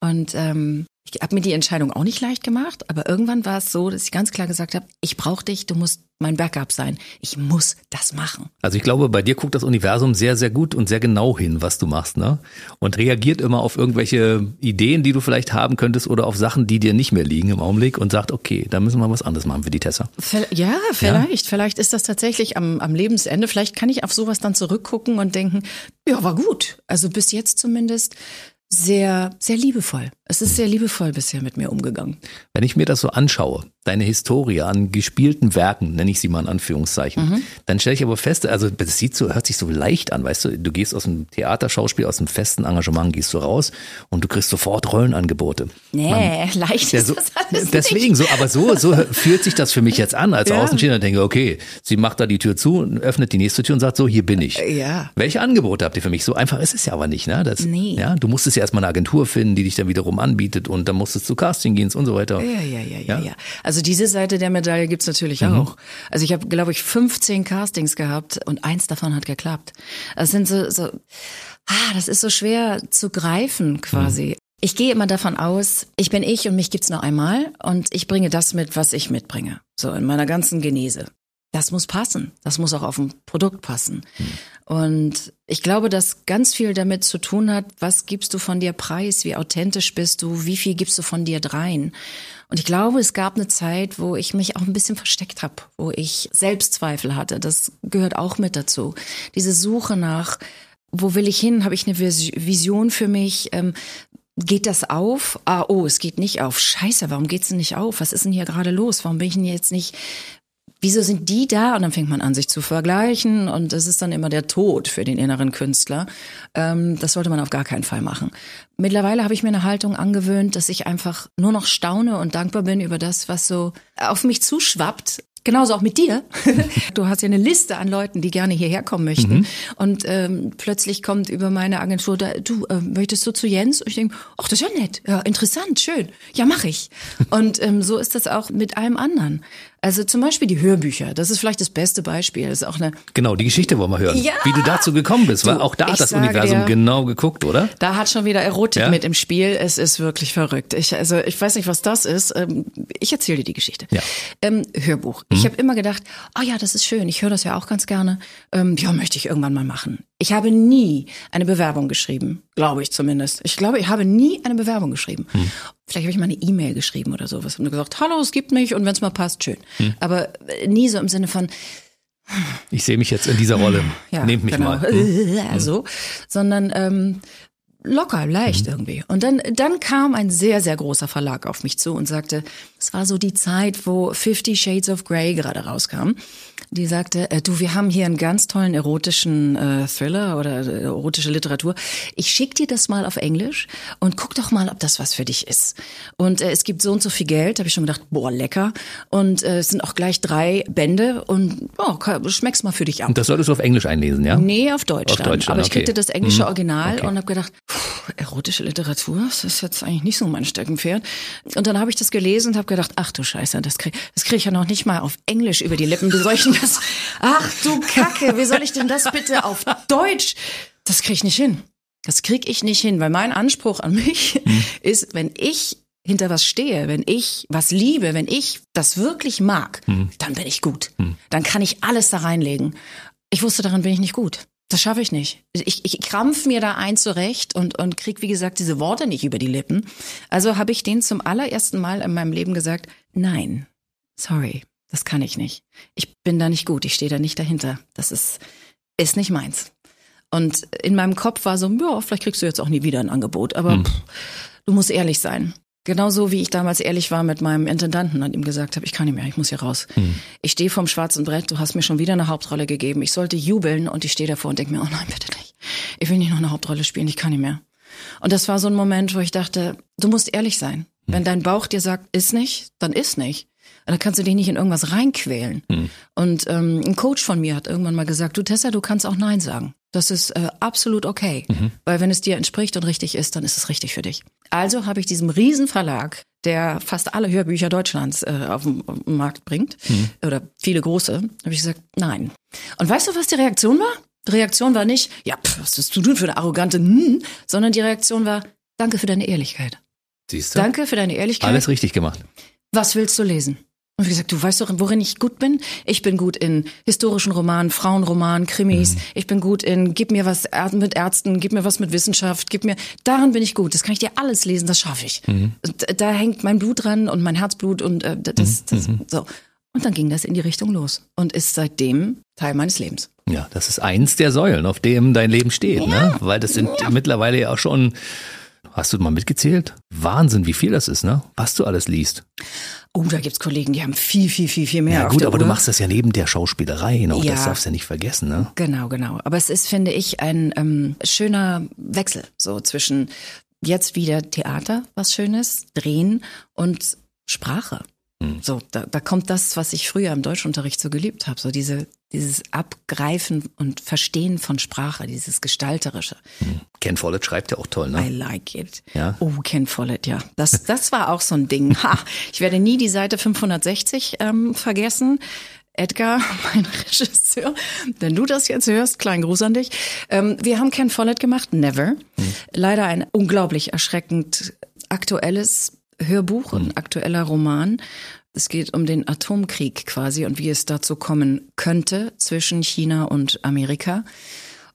Und ähm, ich habe mir die Entscheidung auch nicht leicht gemacht, aber irgendwann war es so, dass ich ganz klar gesagt habe, ich brauche dich, du musst mein Backup sein. Ich muss das machen. Also ich glaube, bei dir guckt das Universum sehr, sehr gut und sehr genau hin, was du machst, ne? Und reagiert immer auf irgendwelche Ideen, die du vielleicht haben könntest oder auf Sachen, die dir nicht mehr liegen im Augenblick und sagt, okay, da müssen wir was anderes machen für die Tessa. Ja, vielleicht. Ja? Vielleicht ist das tatsächlich am, am Lebensende. Vielleicht kann ich auf sowas dann zurückgucken und denken, ja, war gut. Also bis jetzt zumindest sehr, sehr liebevoll. Es ist sehr liebevoll bisher mit mir umgegangen. Wenn ich mir das so anschaue, deine Historie an gespielten Werken, nenne ich sie mal in Anführungszeichen, mhm. dann stelle ich aber fest, also das sieht so, hört sich so leicht an, weißt du, du gehst aus dem Theaterschauspiel, aus dem festen Engagement, gehst du raus und du kriegst sofort Rollenangebote. Nee, Man, leicht ja, so, ist das alles Deswegen nicht. so, aber so, so fühlt sich das für mich jetzt an, als ja. Außenstehender denke, okay, sie macht da die Tür zu, öffnet die nächste Tür und sagt so, hier bin ich. Ja. Welche Angebote habt ihr für mich? So einfach ist es ja aber nicht, ne? Das, nee. Ja, du musstest ja erstmal eine Agentur finden, die dich dann wiederum anbietet und dann musstest du Casting gehen und so weiter. Ja, ja, ja, ja, ja. Also diese Seite der Medaille gibt's natürlich mhm. auch. Also ich habe, glaube ich, 15 Castings gehabt und eins davon hat geklappt. Das sind so, so ah, das ist so schwer zu greifen quasi. Mhm. Ich gehe immer davon aus, ich bin ich und mich gibt's nur einmal und ich bringe das mit, was ich mitbringe. So in meiner ganzen Genese. das muss passen. Das muss auch auf ein Produkt passen. Hm. Und ich glaube, dass ganz viel damit zu tun hat, was gibst du von dir preis, wie authentisch bist du, wie viel gibst du von dir drein. Und ich glaube, es gab eine Zeit, wo ich mich auch ein bisschen versteckt habe, wo ich Selbstzweifel hatte. Das gehört auch mit dazu. Diese Suche nach, wo will ich hin? Habe ich eine Vision für mich? Ähm, geht das auf? Ah, oh, es geht nicht auf. Scheiße, warum geht's denn nicht auf? Was ist denn hier gerade los? Warum bin ich denn jetzt nicht wieso sind die da? Und dann fängt man an, sich zu vergleichen und es ist dann immer der Tod für den inneren Künstler. Ähm, das sollte man auf gar keinen Fall machen. Mittlerweile habe ich mir eine Haltung angewöhnt, dass ich einfach nur noch staune und dankbar bin über das, was so auf mich zuschwappt. Genauso auch mit dir. Du hast ja eine Liste an Leuten, die gerne hierher kommen möchten. Mhm. Und ähm, plötzlich kommt über meine Agentur, da, du, äh, möchtest du zu Jens? Und ich denke, ach, das ist ja nett, ja, interessant, schön. Ja, mache ich. Und ähm, so ist das auch mit allem anderen. Also zum Beispiel die Hörbücher, das ist vielleicht das beste Beispiel. Das ist auch eine genau, die Geschichte wollen wir hören. Ja, wie du dazu gekommen bist, weil auch da hat das Universum dir, genau geguckt, oder? Da hat schon wieder Erotik ja? mit im Spiel. Es ist wirklich verrückt. Ich, also ich weiß nicht, was das ist. Ähm, ich erzähle dir die Geschichte. Ja. Ähm, Hörbuch. Mhm. Ich habe immer gedacht, oh ja, das ist schön. Ich höre das ja auch ganz gerne. Ähm, ja, möchte ich irgendwann mal machen. Ich habe nie eine Bewerbung geschrieben, glaube ich zumindest. Ich glaube, ich habe nie eine Bewerbung geschrieben. Hm. Vielleicht habe ich mal eine E-Mail geschrieben oder sowas und gesagt, hallo, es gibt mich und wenn es mal passt, schön. Hm. Aber äh, nie so im Sinne von, ich sehe mich jetzt in dieser Rolle. Ja, Nehmt mich genau. mal. Hm. Also, sondern ähm, locker, leicht mhm. irgendwie. Und dann, dann kam ein sehr, sehr großer Verlag auf mich zu und sagte, es war so die Zeit, wo Fifty Shades of Grey gerade rauskam die sagte, äh, du, wir haben hier einen ganz tollen erotischen äh, Thriller oder äh, erotische Literatur. Ich schick dir das mal auf Englisch und guck doch mal, ob das was für dich ist. Und äh, es gibt so und so viel Geld, habe ich schon gedacht, boah, lecker. Und äh, es sind auch gleich drei Bände und oh, schmeck's mal für dich ab. Und das solltest du auf Englisch einlesen, ja? Nee, auf Deutsch. Auf dann. Deutsch dann, Aber ich kriegte das englische mhm. Original okay. und habe gedacht, pff, erotische Literatur, das ist jetzt eigentlich nicht so mein Steckenpferd. Und dann habe ich das gelesen und habe gedacht, ach du Scheiße, das krieg, das krieg ich ja noch nicht mal auf Englisch über die Lippen. Ich das? Ach du Kacke, wie soll ich denn das bitte auf Deutsch? Das krieg ich nicht hin. Das krieg ich nicht hin, weil mein Anspruch an mich hm. ist, wenn ich hinter was stehe, wenn ich was liebe, wenn ich das wirklich mag, hm. dann bin ich gut. Hm. Dann kann ich alles da reinlegen. Ich wusste, daran bin ich nicht gut. Das schaffe ich nicht. Ich, ich krampf mir da ein zurecht und, und krieg, wie gesagt, diese Worte nicht über die Lippen. Also habe ich denen zum allerersten Mal in meinem Leben gesagt, nein, sorry, das kann ich nicht. Ich bin da nicht gut, ich stehe da nicht dahinter. Das ist, ist nicht meins. Und in meinem Kopf war so, ja, vielleicht kriegst du jetzt auch nie wieder ein Angebot, aber hm. pff, du musst ehrlich sein. Genauso wie ich damals ehrlich war mit meinem Intendanten und ihm gesagt habe, ich kann nicht mehr, ich muss hier raus. Hm. Ich stehe vorm schwarzen Brett, du hast mir schon wieder eine Hauptrolle gegeben. Ich sollte jubeln und ich stehe davor und denke mir, oh nein, bitte nicht. Ich will nicht noch eine Hauptrolle spielen, ich kann nicht mehr. Und das war so ein Moment, wo ich dachte, du musst ehrlich sein. Hm. Wenn dein Bauch dir sagt, ist nicht, dann ist nicht. Da kannst du dich nicht in irgendwas reinquälen. Hm. Und ähm, ein Coach von mir hat irgendwann mal gesagt, du Tessa, du kannst auch Nein sagen. Das ist äh, absolut okay. Mhm. Weil wenn es dir entspricht und richtig ist, dann ist es richtig für dich. Also habe ich diesem Riesenverlag, der fast alle Hörbücher Deutschlands äh, auf, den, Markt bringt, mhm. oder viele große, habe ich gesagt, nein. Und weißt du, was die Reaktion war? Die Reaktion war nicht, ja, pff, was ist du tun für eine arrogante, hm, sondern die Reaktion war, danke für deine Ehrlichkeit. Siehst du? Danke für deine Ehrlichkeit. Alles richtig gemacht. Was willst du lesen? Und wie gesagt, du weißt doch, worin ich gut bin? Ich bin gut in historischen Romanen, Frauenromanen, Krimis. Mhm. Ich bin gut in, gib mir was mit Ärzten, gib mir was mit Wissenschaft, gib mir, daran bin ich gut. Das kann ich dir alles lesen, das schaffe ich. Mhm. Da hängt mein Blut dran und mein Herzblut und äh, das, das mhm. so. Und dann ging das in die Richtung los und ist seitdem Teil meines Lebens. Ja, das ist eins der Säulen, auf dem dein Leben steht, ne? ja. ne? Weil das sind ja. mittlerweile ja auch schon, hast du mal mitgezählt? Wahnsinn, wie viel das ist, ne? Was du alles liest. Oh, da gibt's Kollegen, die haben viel, viel, viel, viel mehr. Ja gut, aber Uhr. du machst das ja neben der Schauspielerei noch. Ja, das darfst du ja nicht vergessen, ne? Genau, genau. Aber es ist, finde ich, ein ähm, schöner Wechsel so zwischen jetzt wieder Theater, was Schönes, Drehen und Sprache. Hm. So, da, da kommt das, was ich früher im Deutschunterricht so geliebt habe, so diese dieses Abgreifen und Verstehen von Sprache, dieses Gestalterische. Hm. Ken Follett schreibt ja auch toll, ne? I like it. Ja? Oh, Ken Follett, ja. Das, das war auch so ein Ding. Ha, ich werde nie die Seite 560 ähm, vergessen. Edgar, mein Regisseur, wenn du das jetzt hörst, kleinen Gruß an dich. Ähm, wir haben Ken Follett gemacht, Never. Hm. Leider ein unglaublich erschreckend aktuelles Hörbuch, ein hm. aktueller Roman Es geht um den Atomkrieg quasi und wie es dazu kommen könnte zwischen China und Amerika.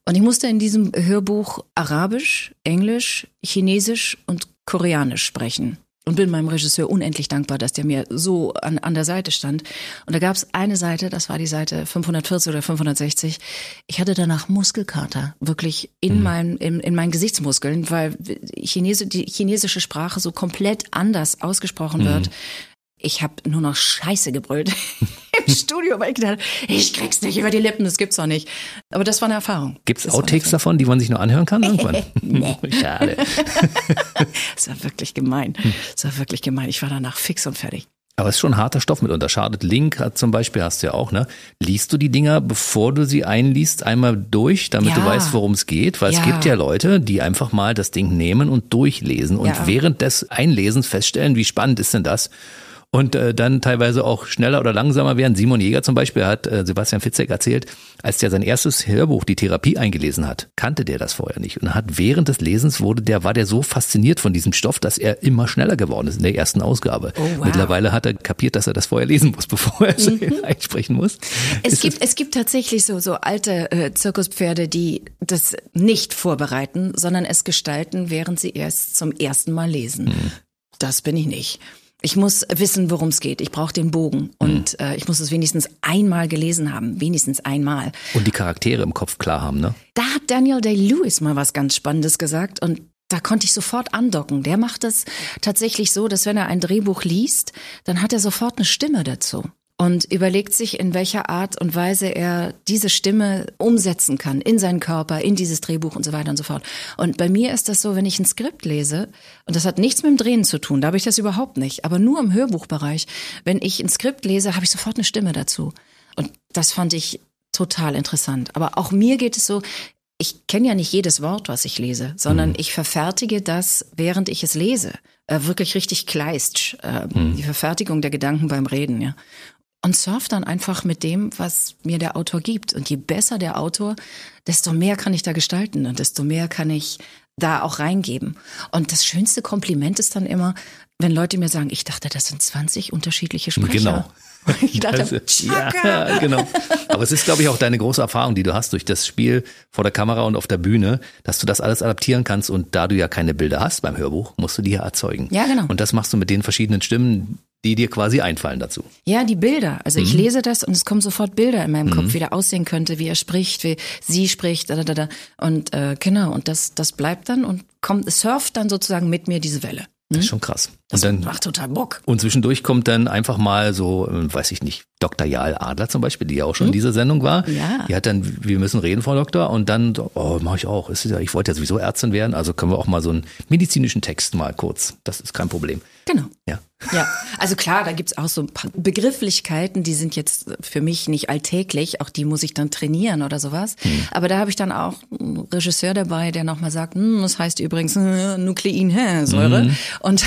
Und ich musste in diesem Hörbuch Arabisch, Englisch, Chinesisch und Koreanisch sprechen. Und bin meinem Regisseur unendlich dankbar, dass der mir so an, an der Seite stand. Und da gab es eine Seite, das war die Seite 540 oder 560. Ich hatte danach Muskelkater, wirklich in, mhm. meinen, in, in meinen Gesichtsmuskeln, weil Chinese, die chinesische Sprache so komplett anders ausgesprochen mhm. wird. Ich habe nur noch Scheiße gebrüllt im Studio, weil ich gedacht ich krieg's nicht über die Lippen, das gibt's doch nicht. Aber das war eine Erfahrung. Gibt's Outtakes davon, die man sich nur anhören kann irgendwann? nee. Schade. das war wirklich gemein. Das war wirklich gemein. Ich war danach fix und fertig. Aber es ist schon harter Stoff mitunter. Charlotte Link hat zum Beispiel, hast du ja auch, ne? Liest du die Dinger, bevor du sie einliest, einmal durch, damit ja. du weißt, worum es geht? Weil ja. es gibt ja Leute, die einfach mal das Ding nehmen und durchlesen und ja. während des Einlesens feststellen, wie spannend ist denn das? Und äh, dann teilweise auch schneller oder langsamer werden. Simon Jäger zum Beispiel hat äh, Sebastian Fitzek erzählt, als der sein erstes Hörbuch, die Therapie, eingelesen hat, kannte der das vorher nicht und hat während des Lesens wurde der, war der so fasziniert von diesem Stoff, dass er immer schneller geworden ist in der ersten Ausgabe. Oh, wow. Mittlerweile hat er kapiert, dass er das vorher lesen muss, bevor er es mhm. einsprechen muss. Es ist gibt, es gibt tatsächlich so, so alte äh, Zirkuspferde, die das nicht vorbereiten, sondern es gestalten, während sie erst zum ersten Mal lesen. Mhm. Das bin ich nicht. Ich muss wissen, worum es geht. Ich brauche den Bogen und mhm. äh, ich muss es wenigstens einmal gelesen haben, wenigstens einmal. Und die Charaktere im Kopf klar haben, ne? Da hat Daniel Day-Lewis mal was ganz Spannendes gesagt und da konnte ich sofort andocken. Der macht es tatsächlich so, dass wenn er ein Drehbuch liest, dann hat er sofort eine Stimme dazu und überlegt sich, in welcher Art und Weise er diese Stimme umsetzen kann in seinen Körper, in dieses Drehbuch und so weiter und so fort. Und bei mir ist das so, wenn ich ein Skript lese, und das hat nichts mit dem Drehen zu tun, da habe ich das überhaupt nicht, aber nur im Hörbuchbereich, wenn ich ein Skript lese, habe ich sofort eine Stimme dazu. Und das fand ich total interessant. Aber auch mir geht es so, ich kenne ja nicht jedes Wort, was ich lese, sondern mhm. ich verfertige das, während ich es lese. Äh, wirklich richtig kleist, äh, mhm. die Verfertigung der Gedanken beim Reden, ja und surf dann einfach mit dem, was mir der Autor gibt. Und je besser der Autor, desto mehr kann ich da gestalten und desto mehr kann ich da auch reingeben. Und das schönste Kompliment ist dann immer, wenn Leute mir sagen, ich dachte, das sind 20 unterschiedliche Sprecher. Genau. Ich dachte, ja, genau. Aber es ist, glaube ich, auch deine große Erfahrung, die du hast durch das Spiel vor der Kamera und auf der Bühne, dass du das alles adaptieren kannst und da du ja keine Bilder hast beim Hörbuch, musst du die ja erzeugen. Ja, genau. Und das machst du mit den verschiedenen Stimmen, die dir quasi einfallen dazu. Ja, die Bilder. Also mhm. ich lese das und es kommen sofort Bilder in meinem mhm. Kopf, wie der aussehen könnte, wie er spricht, wie sie spricht, da, da, da. Und äh, genau, und das, das bleibt dann und kommt, surft dann sozusagen mit mir diese Welle. Das ist hm? schon krass. Das und dann, macht total Bock. Und zwischendurch kommt dann einfach mal so, äh, weiß ich nicht, Dr. Jahl Adler zum Beispiel, die ja auch schon hm? in dieser Sendung war. Ja. Die hat dann, wir müssen reden, Frau Doktor. Und dann, oh, mache ich auch. Ich wollte ja sowieso Ärztin werden, also können wir auch mal so einen medizinischen Text mal kurz. Das ist kein Problem. Genau. Ja. Ja, also klar, da gibt's auch so ein paar Begrifflichkeiten, die sind jetzt für mich nicht alltäglich, auch die muss ich dann trainieren oder sowas. Hm. Aber da habe ich dann auch einen Regisseur dabei, der nochmal sagt, hm, das heißt übrigens äh, Nukleinsäure. Mhm. Und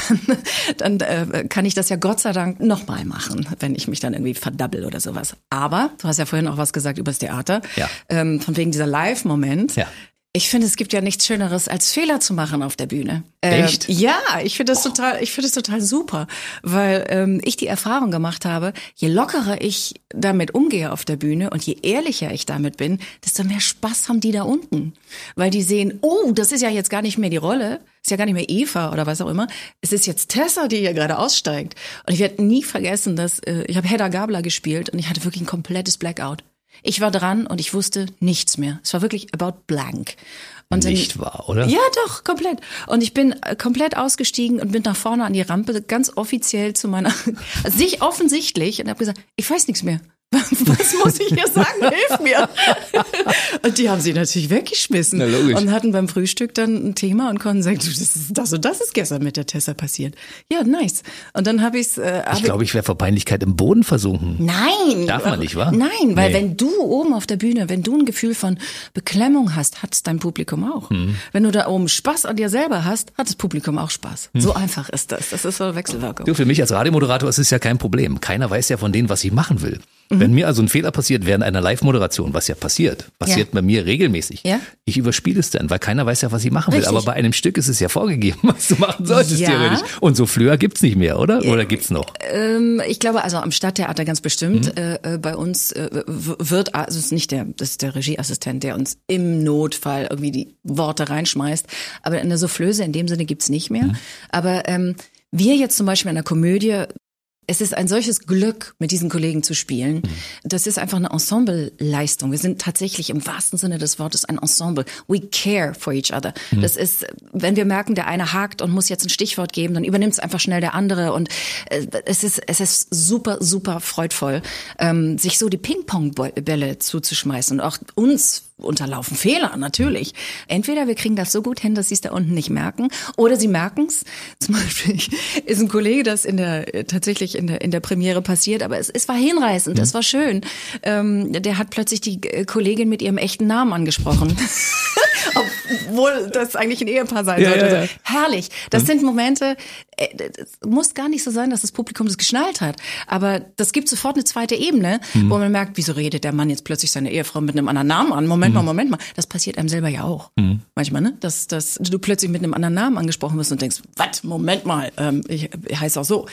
dann, dann äh, kann ich das ja Gott sei Dank nochmal machen, wenn ich mich dann irgendwie verdabbel oder sowas. Aber, du hast ja vorhin auch was gesagt über das Theater, ja. ähm, von wegen dieser Live-Moment. Ja. Ich finde, es gibt ja nichts Schöneres, als Fehler zu machen auf der Bühne. Äh, Echt? ja, ich finde das total, ich finde das total super, weil ähm, ich die Erfahrung gemacht habe, je lockerer ich damit umgehe auf der Bühne und je ehrlicher ich damit bin, desto mehr Spaß haben die da unten, weil die sehen, oh, das ist ja jetzt gar nicht mehr die Rolle, ist ja gar nicht mehr Eva oder was auch immer, es ist jetzt Tessa, die hier gerade aussteigt. Und ich werde nie vergessen, dass äh, ich habe Hedda Gabler gespielt und ich hatte wirklich ein komplettes Blackout. Ich war dran und ich wusste nichts mehr. Es war wirklich about blank. Und Nicht dann, wahr, oder? Ja, doch, komplett. Und ich bin äh, komplett ausgestiegen und bin nach vorne an die Rampe, ganz offiziell zu meiner, also sich offensichtlich, und habe gesagt, ich weiß nichts mehr. Was muss ich hier sagen? Hilf mir. Und die haben sie natürlich weggeschmissen Na, logisch. und hatten beim Frühstück dann ein Thema und konnten sagen, das, ist, das und das ist gestern mit der Tessa passiert. Ja, nice. Und dann habe ich's. Äh, hab ich glaube, ich wäre vor Peinlichkeit im Boden versunken. Nein. Darf man nicht, wa? Nein, weil nee. wenn du oben auf der Bühne, wenn du ein Gefühl von Beklemmung hast, hat es dein Publikum auch. Hm. Wenn du da oben Spaß an dir selber hast, hat das Publikum auch Spaß. Hm. So einfach ist das. Das ist so eine Wechselwirkung. Du, für mich als Radiomoderator ist es ja kein Problem. Keiner weiß ja von denen, was ich machen will. Mhm. Wenn mir also ein Fehler passiert während einer Live-Moderation, was ja passiert, passiert ja. bei mir regelmäßig. Ja? Ich überspiele es dann, weil keiner weiß ja, was ich machen will. Aber bei einem Stück ist es ja vorgegeben, was du machen solltest, ja. theoretisch. Und so Flöher gibt's nicht mehr, oder? Oder gibt's noch? Ähm, ich glaube, also am Stadttheater ganz bestimmt. Mhm. Äh, bei uns äh, wird, also es ist nicht der, das ist der Regieassistent, der uns im Notfall irgendwie die Worte reinschmeißt. Aber eine Soufflöse in dem Sinne gibt's nicht mehr. Mhm. Aber ähm, wir jetzt zum Beispiel in der Komödie es ist ein solches Glück, mit diesen Kollegen zu spielen. Mhm. Das ist einfach eine Ensemble-Leistung. Wir sind tatsächlich im wahrsten Sinne des Wortes ein Ensemble. We care for each other. Mhm. Das ist, wenn wir merken, der eine hakt und muss jetzt ein Stichwort geben, dann übernimmt es einfach schnell der andere. Und äh, es ist, es ist super, super freudvoll, ähm, sich so die Ping-Pong-Bälle zuzuschmeißen und auch uns unterlaufen Fehler, natürlich. Entweder wir kriegen das so gut hin, dass sie es da unten nicht merken, oder sie merken es. Zum Beispiel ist ein Kollege das in der tatsächlich in der in der Premiere passiert, aber es, es war hinreißend, mhm. es war schön. Ähm, der hat plötzlich die Kollegin mit ihrem echten Namen angesprochen. Obwohl das eigentlich ein Ehepaar sein sollte. Ja, ja, ja. Herrlich. Das mhm. sind Momente, es äh, muss gar nicht so sein, dass das Publikum das geschnallt hat. Aber das gibt sofort eine zweite Ebene, mhm. wo man merkt, wieso redet der Mann jetzt plötzlich seine Ehefrau mit einem anderen Namen an? Moment mal, mhm. Moment mal. Das passiert einem selber ja auch. Mhm. Manchmal, ne? Dass, dass du plötzlich mit einem anderen Namen angesprochen wirst und denkst, was? Moment mal, ähm, ich, ich heiße auch so.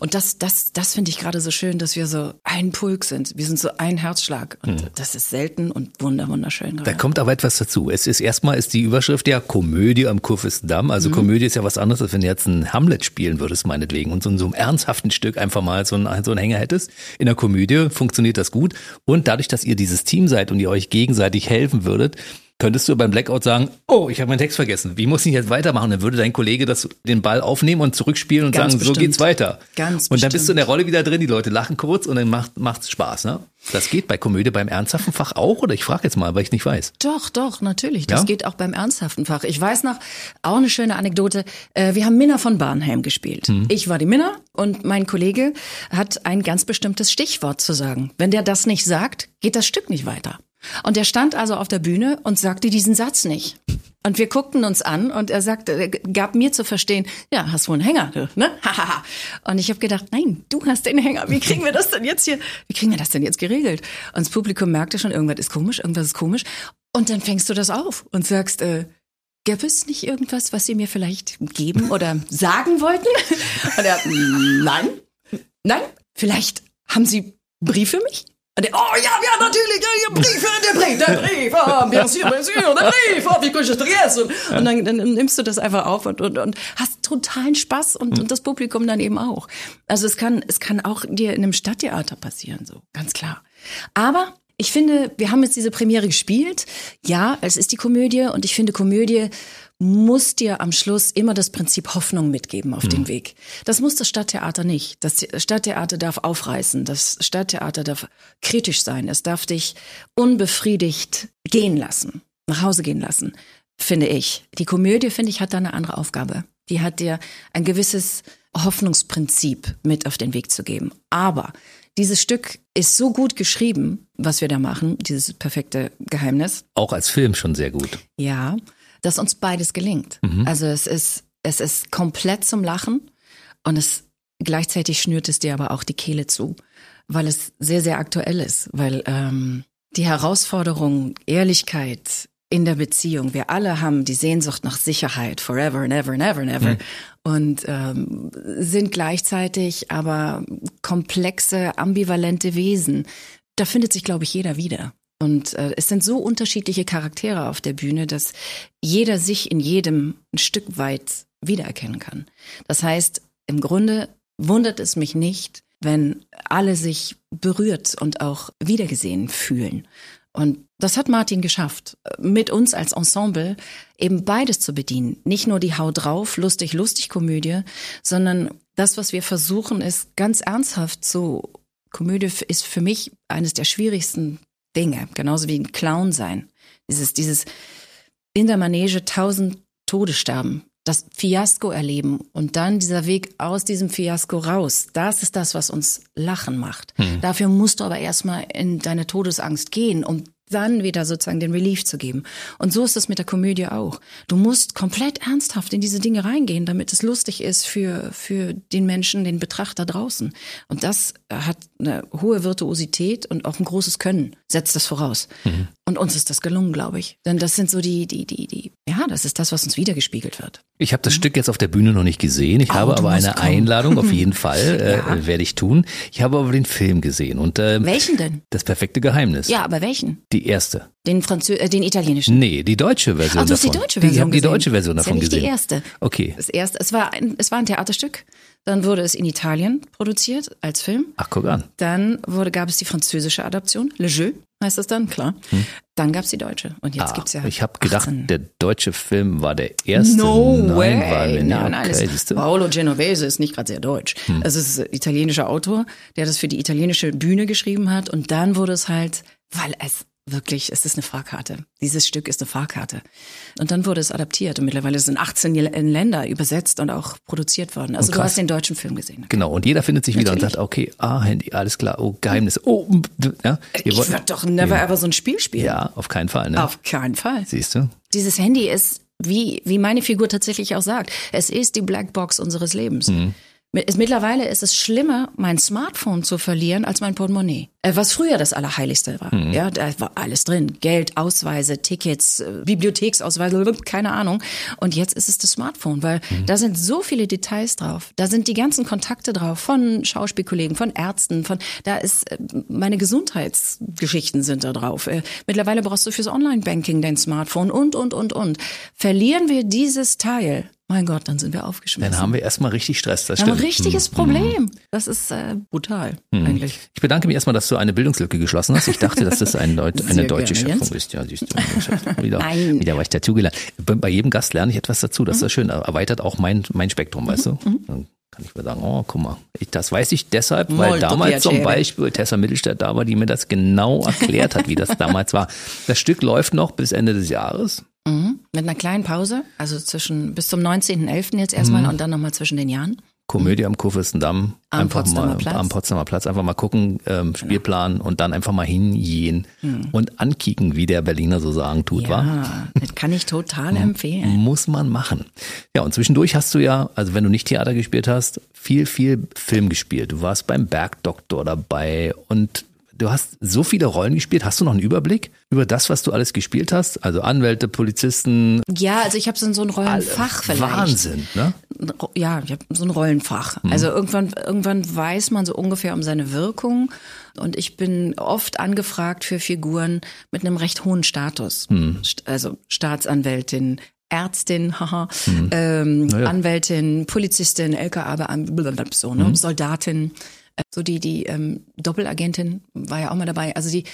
Und das, das, das finde ich gerade so schön, dass wir so ein Pulk sind. Wir sind so ein Herzschlag. Und mhm. das ist selten und wunder, wunderschön. Gerade. Da kommt aber etwas dazu. Es ist erstmal ist die Überschrift ja Komödie am Kurfürstendamm. Also mhm. Komödie ist ja was anderes, als wenn du jetzt ein Hamlet spielen würdest, meinetwegen. Und so in so einem ernsthaften Stück einfach mal so einen, so einen Hänger hättest. In der Komödie funktioniert das gut. Und dadurch, dass ihr dieses Team seid und ihr euch gegenseitig helfen würdet, könntest du beim Blackout sagen, oh, ich habe meinen Text vergessen. Wie muss ich jetzt weitermachen? Dann würde dein Kollege das, den Ball aufnehmen und zurückspielen und Ganz sagen, bestimmt. so geht's weiter. Ganz und dann bist du in der Rolle wieder drin, die Leute lachen kurz und dann macht macht's Spaß, ne? Das geht bei Komödie beim ernsthaften Fach auch oder ich frage jetzt mal, weil ich nicht weiß. Doch, doch, natürlich. Das ja? geht auch beim ernsthaften Fach. Ich weiß noch, auch eine schöne Anekdote. Äh, wir haben Minna von Barnhelm gespielt. Hm. Ich war die Minna und mein Kollege hat ein ganz bestimmtes Stichwort zu sagen. Wenn der das nicht sagt, geht das Stück nicht weiter. Und er stand also auf der Bühne und sagte diesen Satz nicht. Und wir guckten uns an und er sagte, er gab mir zu verstehen, ja, hast wohl einen Hänger, ne? und ich habe gedacht, nein, du hast den Hänger. Wie kriegen wir das denn jetzt hier? Wie kriegen wir das denn jetzt geregelt? Und das Publikum merkte schon, irgendwas ist komisch, irgendwas ist komisch. Und dann fängst du das auf und sagst, äh, Gäbe es nicht irgendwas, was Sie mir vielleicht geben oder sagen wollten? Und er, nein, nein, vielleicht haben Sie Brief für mich? Und der, oh ja, ja, natürlich, ja, Brief, der Brief, der Brief, ah, bien sûr, bien sûr, der Brief, oh, wie kann ich das vergessen? Und dann, dann nimmst du das einfach auf und, und, und hast totalen Spaß und, und das Publikum dann eben auch. Also es kann, es kann auch dir in einem Stadttheater passieren, so, ganz klar. Aber ich finde, wir haben jetzt diese Premiere gespielt. Ja, es ist die Komödie und ich finde Komödie muss dir am Schluss immer das Prinzip Hoffnung mitgeben auf mhm. den Weg. Das muss das Stadttheater nicht. Das Stadttheater darf aufreißen. Das Stadttheater darf kritisch sein. Es darf dich unbefriedigt gehen lassen, nach Hause gehen lassen, finde ich. Die Komödie, finde ich, hat da eine andere Aufgabe. Die hat dir ein gewisses Hoffnungsprinzip mit auf den Weg zu geben. Aber dieses Stück ist so gut geschrieben, was wir da machen, dieses perfekte Geheimnis. Auch als Film schon sehr gut. Ja dass uns beides gelingt. Mhm. Also es ist, es ist komplett zum Lachen und es gleichzeitig schnürt es dir aber auch die Kehle zu, weil es sehr, sehr aktuell ist, weil ähm, die Herausforderung, Ehrlichkeit in der Beziehung, wir alle haben die Sehnsucht nach Sicherheit, forever and ever and ever and ever. Mhm. Und ähm, sind gleichzeitig aber komplexe, ambivalente Wesen. Da findet sich, glaube ich, jeder wieder. Und äh, es sind so unterschiedliche Charaktere auf der Bühne, dass jeder sich in jedem ein Stück weit wiedererkennen kann. Das heißt, im Grunde wundert es mich nicht, wenn alle sich berührt und auch wiedergesehen fühlen. Und das hat Martin geschafft, mit uns als Ensemble eben beides zu bedienen. Nicht nur die Hau drauf, lustig, lustig Komödie, sondern das, was wir versuchen, ist ganz ernsthaft so Komödie ist für mich eines der schwierigsten Dinge, genauso wie ein Clown sein. Dieses, dieses in der Manege tausend Tode sterben, das Fiasko erleben und dann dieser Weg aus diesem Fiasko raus. Das ist das, was uns lachen macht. Hm. Dafür musst du aber erstmal in deine Todesangst gehen, um dann wieder sozusagen den Relief zu geben. Und so ist es mit der Komödie auch. Du musst komplett ernsthaft in diese Dinge reingehen, damit es lustig ist für, für den Menschen, den Betrachter draußen. Und das hat eine hohe Virtuosität und auch ein großes Können, setzt das voraus. Mhm. Und uns ist das gelungen, glaube ich. Denn das sind so die, die, die, die, ja, das ist das, was uns wiedergespiegelt wird. Ich habe das mhm. Stück jetzt auf der Bühne noch nicht gesehen. Ich oh, habe aber eine kommen. Einladung, auf jeden Fall, äh, ja. werde ich tun. Ich habe aber den Film gesehen. Und, äh, welchen denn? Das perfekte Geheimnis. Ja, aber welchen? Die erste. Den Franzö äh, den italienischen? Nee, die deutsche Version Ach, du hast davon. die deutsche Version Ich habe die deutsche Version davon das ist ja nicht gesehen. die erste. Okay. Das erste, es war ein, es war ein Theaterstück. Dann wurde es in Italien produziert als Film. Ach, guck an. Dann wurde, gab es die französische Adaption, Le Jeu heißt das dann, klar. Hm. Dann gab es die deutsche. Und jetzt ah, gibt's ja. Ich habe gedacht, der deutsche Film war der erste. No nein, way. War nein, nein, okay, nein. Paolo Genovese ist nicht gerade sehr deutsch. Hm. Es ist ein italienischer Autor, der das für die italienische Bühne geschrieben hat. Und dann wurde es halt, weil es wirklich, es ist eine Fahrkarte. Dieses Stück ist eine Fahrkarte. Und dann wurde es adaptiert und mittlerweile sind 18 Länder übersetzt und auch produziert worden. Also du hast den deutschen Film gesehen. Genau, und jeder findet sich wieder und sagt, okay, ah, Handy, alles klar, oh, Geheimnis, oh, ja. Ich würde doch never ja. ever so ein Spiel spielen. Ja, auf keinen Fall, ne? Auf keinen Fall. Siehst du? Dieses Handy ist, wie, wie meine Figur tatsächlich auch sagt, es ist die Blackbox unseres Lebens. Mhm. Mittlerweile ist es schlimmer, mein Smartphone zu verlieren, als mein Portemonnaie. Äh, was früher das Allerheiligste war. Mhm. Ja, da war alles drin. Geld, Ausweise, Tickets, äh, Bibliotheksausweise, keine Ahnung. Und jetzt ist es das Smartphone, weil mhm. da sind so viele Details drauf. Da sind die ganzen Kontakte drauf von Schauspielkollegen, von Ärzten, von, da ist, äh, meine Gesundheitsgeschichten sind da drauf. Mittlerweile brauchst du fürs Online-Banking dein Smartphone und, und, und, und. Verlieren wir dieses Teil, mein Gott, dann sind wir aufgeschmissen. Dann haben wir erstmal richtig Stress. Das stimmt. Ein richtiges mhm. Problem. Das ist äh, brutal mhm. eigentlich. Ich bedanke mich erstmal, dass du eine Bildungslücke geschlossen hast. Ich dachte, dass das ein Deut eine deutsche gerne, Schöpfung ist. Ja, siehst du, wieder, Nein. wieder war ich dazugelernt. Bei jedem Gast lerne ich etwas dazu. Das ist ja schön. Erweitert auch mein, mein Spektrum, mhm. weißt du? Mhm. Dann kann ich mir sagen, oh, guck mal, ich, das weiß ich deshalb, weil Molto damals zum Beispiel Tessa Mittelstadt da war, die mir das genau erklärt hat, wie das damals war. Das Stück läuft noch bis Ende des Jahres. Mhm. Mit einer kleinen Pause, also zwischen bis zum 19.11. jetzt erstmal mhm. und dann nochmal zwischen den Jahren. Komödie am Kurfürstendamm. Am einfach Potsdamer mal Platz. am Potsdamer Platz einfach mal gucken, ähm, genau. Spielplan genau. und dann einfach mal hingehen hm. und ankicken, wie der Berliner so sagen tut, ja, wa? Das kann ich total empfehlen. Muss man machen. Ja, und zwischendurch hast du ja, also wenn du nicht Theater gespielt hast, viel, viel Film gespielt. Du warst beim Bergdoktor dabei und du hast so viele Rollen gespielt. Hast du noch einen Überblick über das, was du alles gespielt hast? Also Anwälte, Polizisten. Ja, also ich habe so, ein Rollenfach vielleicht. Wahnsinn, ne? Ja, ich habe so ein Rollenfach. Mhm. Also irgendwann, irgendwann weiß man so ungefähr um seine Wirkung. Und ich bin oft angefragt für Figuren mit einem recht hohen Status. Mhm. Also Staatsanwältin, Ärztin, haha, mhm. ähm, ja. Anwältin, Polizistin, LKA, so, ne? Mhm. Soldatin so die, die ähm, Doppelagentin war ja auch mal dabei. Also die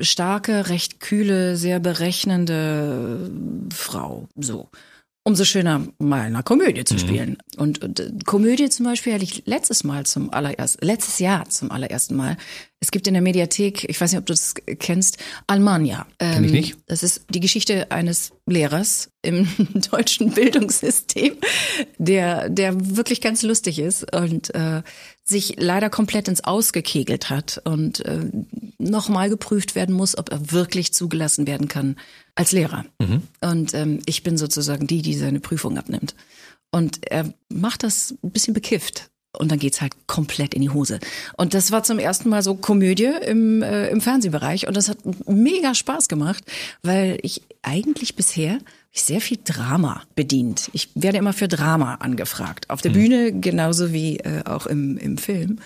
starke, recht kühle, sehr berechnende Frau. So. Umso schöner, mal eine Komödie zu mhm. spielen. Und, und äh, Komödie zum Beispiel hatte ich letztes Mal zum allerersten, letztes Jahr zum allerersten Mal. Es gibt in der Mediathek, ich weiß nicht, ob du das kennst, Almania. Ähm, Kenn ich nicht. Das ist die Geschichte eines Lehrers im deutschen Bildungssystem, der, der wirklich ganz lustig ist und äh, sich leider komplett ins Ausgekegelt hat und äh, nochmal geprüft werden muss, ob er wirklich zugelassen werden kann als Lehrer. Mhm. Und ähm, ich bin sozusagen die, die seine Prüfung abnimmt. Und er macht das ein bisschen bekifft. Und dann geht's halt komplett in die Hose. Und das war zum ersten Mal so Komödie im, äh, im Fernsehbereich. Und das hat mega Spaß gemacht, weil ich eigentlich bisher sehr viel Drama bedient. Ich werde immer für Drama angefragt. Auf der. Bühne genauso wie äh, auch im, im Film.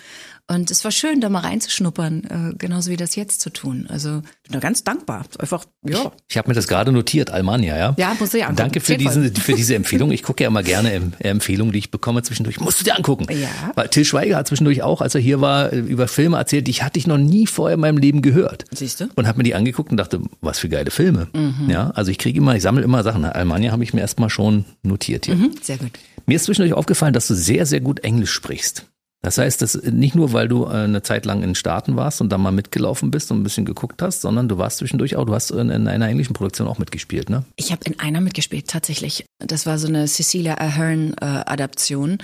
Und es war schön, da mal reinzuschnuppern, äh, genauso wie das jetzt zu tun. Also bin da ganz dankbar. Einfach, ja. Ich habe mir das gerade notiert, Almania, ja. Ja, muss ich angucken. Danke für, diesen, für diese Empfehlung. Ich gucke ja immer gerne äh, Empfehlungen, die ich bekomme zwischendurch. Musst du dir angucken. Ja. Weil Till Schweiger hat zwischendurch auch, als er hier war, äh, über Filme erzählt, die hatte ich noch nie vorher in meinem Leben gehört. Siehst du? Und habe mir die angeguckt und dachte, was für geile Filme. Mhm. Ja, also ich kriege immer, ich sammle immer Sachen. Almania habe ich mir erstmal schon notiert hier. Mhm, sehr gut. Mir ist zwischendurch aufgefallen, dass du sehr, sehr gut Englisch sprichst. Das heißt, das nicht nur, weil du äh, eine Zeit lang in Staaten warst und da mal mitgelaufen bist und ein bisschen geguckt hast, sondern du warst zwischendurch auch, du hast in, in einer englischen Produktion auch mitgespielt, ne? Ich habe in einer mitgespielt, tatsächlich. Das war so eine Cecilia Ahern äh.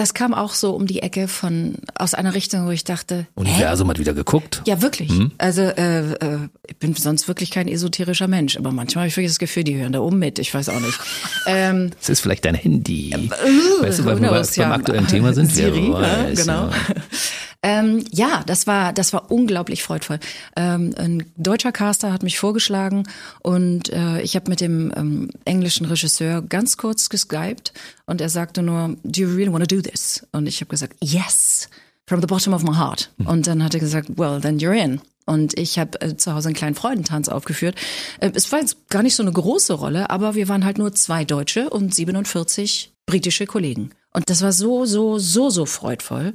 Das kam auch so um die Ecke von aus einer Richtung, wo ich dachte, Universum hä? hat wieder geguckt. Ja, wirklich. Mhm. Also äh, äh, ich bin sonst wirklich kein esoterischer Mensch, aber manchmal habe ich wirklich das Gefühl, die hören da oben mit. Ich weiß auch nicht. Ähm, das ist vielleicht dein Handy. Äh, weißt du, weil wir beim ja. aktuellen Thema sind. Siri, ja, genau. Ja. Ähm, ja, das war, das war unglaublich freudvoll. Ähm, ein deutscher Caster hat mich vorgeschlagen und äh, ich habe mit dem ähm, englischen Regisseur ganz kurz geskypt und er sagte nur, do you really want to do this? Und ich habe gesagt, yes, from the bottom of my heart. Mhm. Und dann hat er gesagt, well, then you're in. Und ich habe äh, zu Hause einen kleinen Freudentanz aufgeführt. Äh, es war jetzt gar nicht so eine große Rolle, aber wir waren halt nur zwei Deutsche und 47 britische Kollegen. Und das war so, so, so, so freudvoll.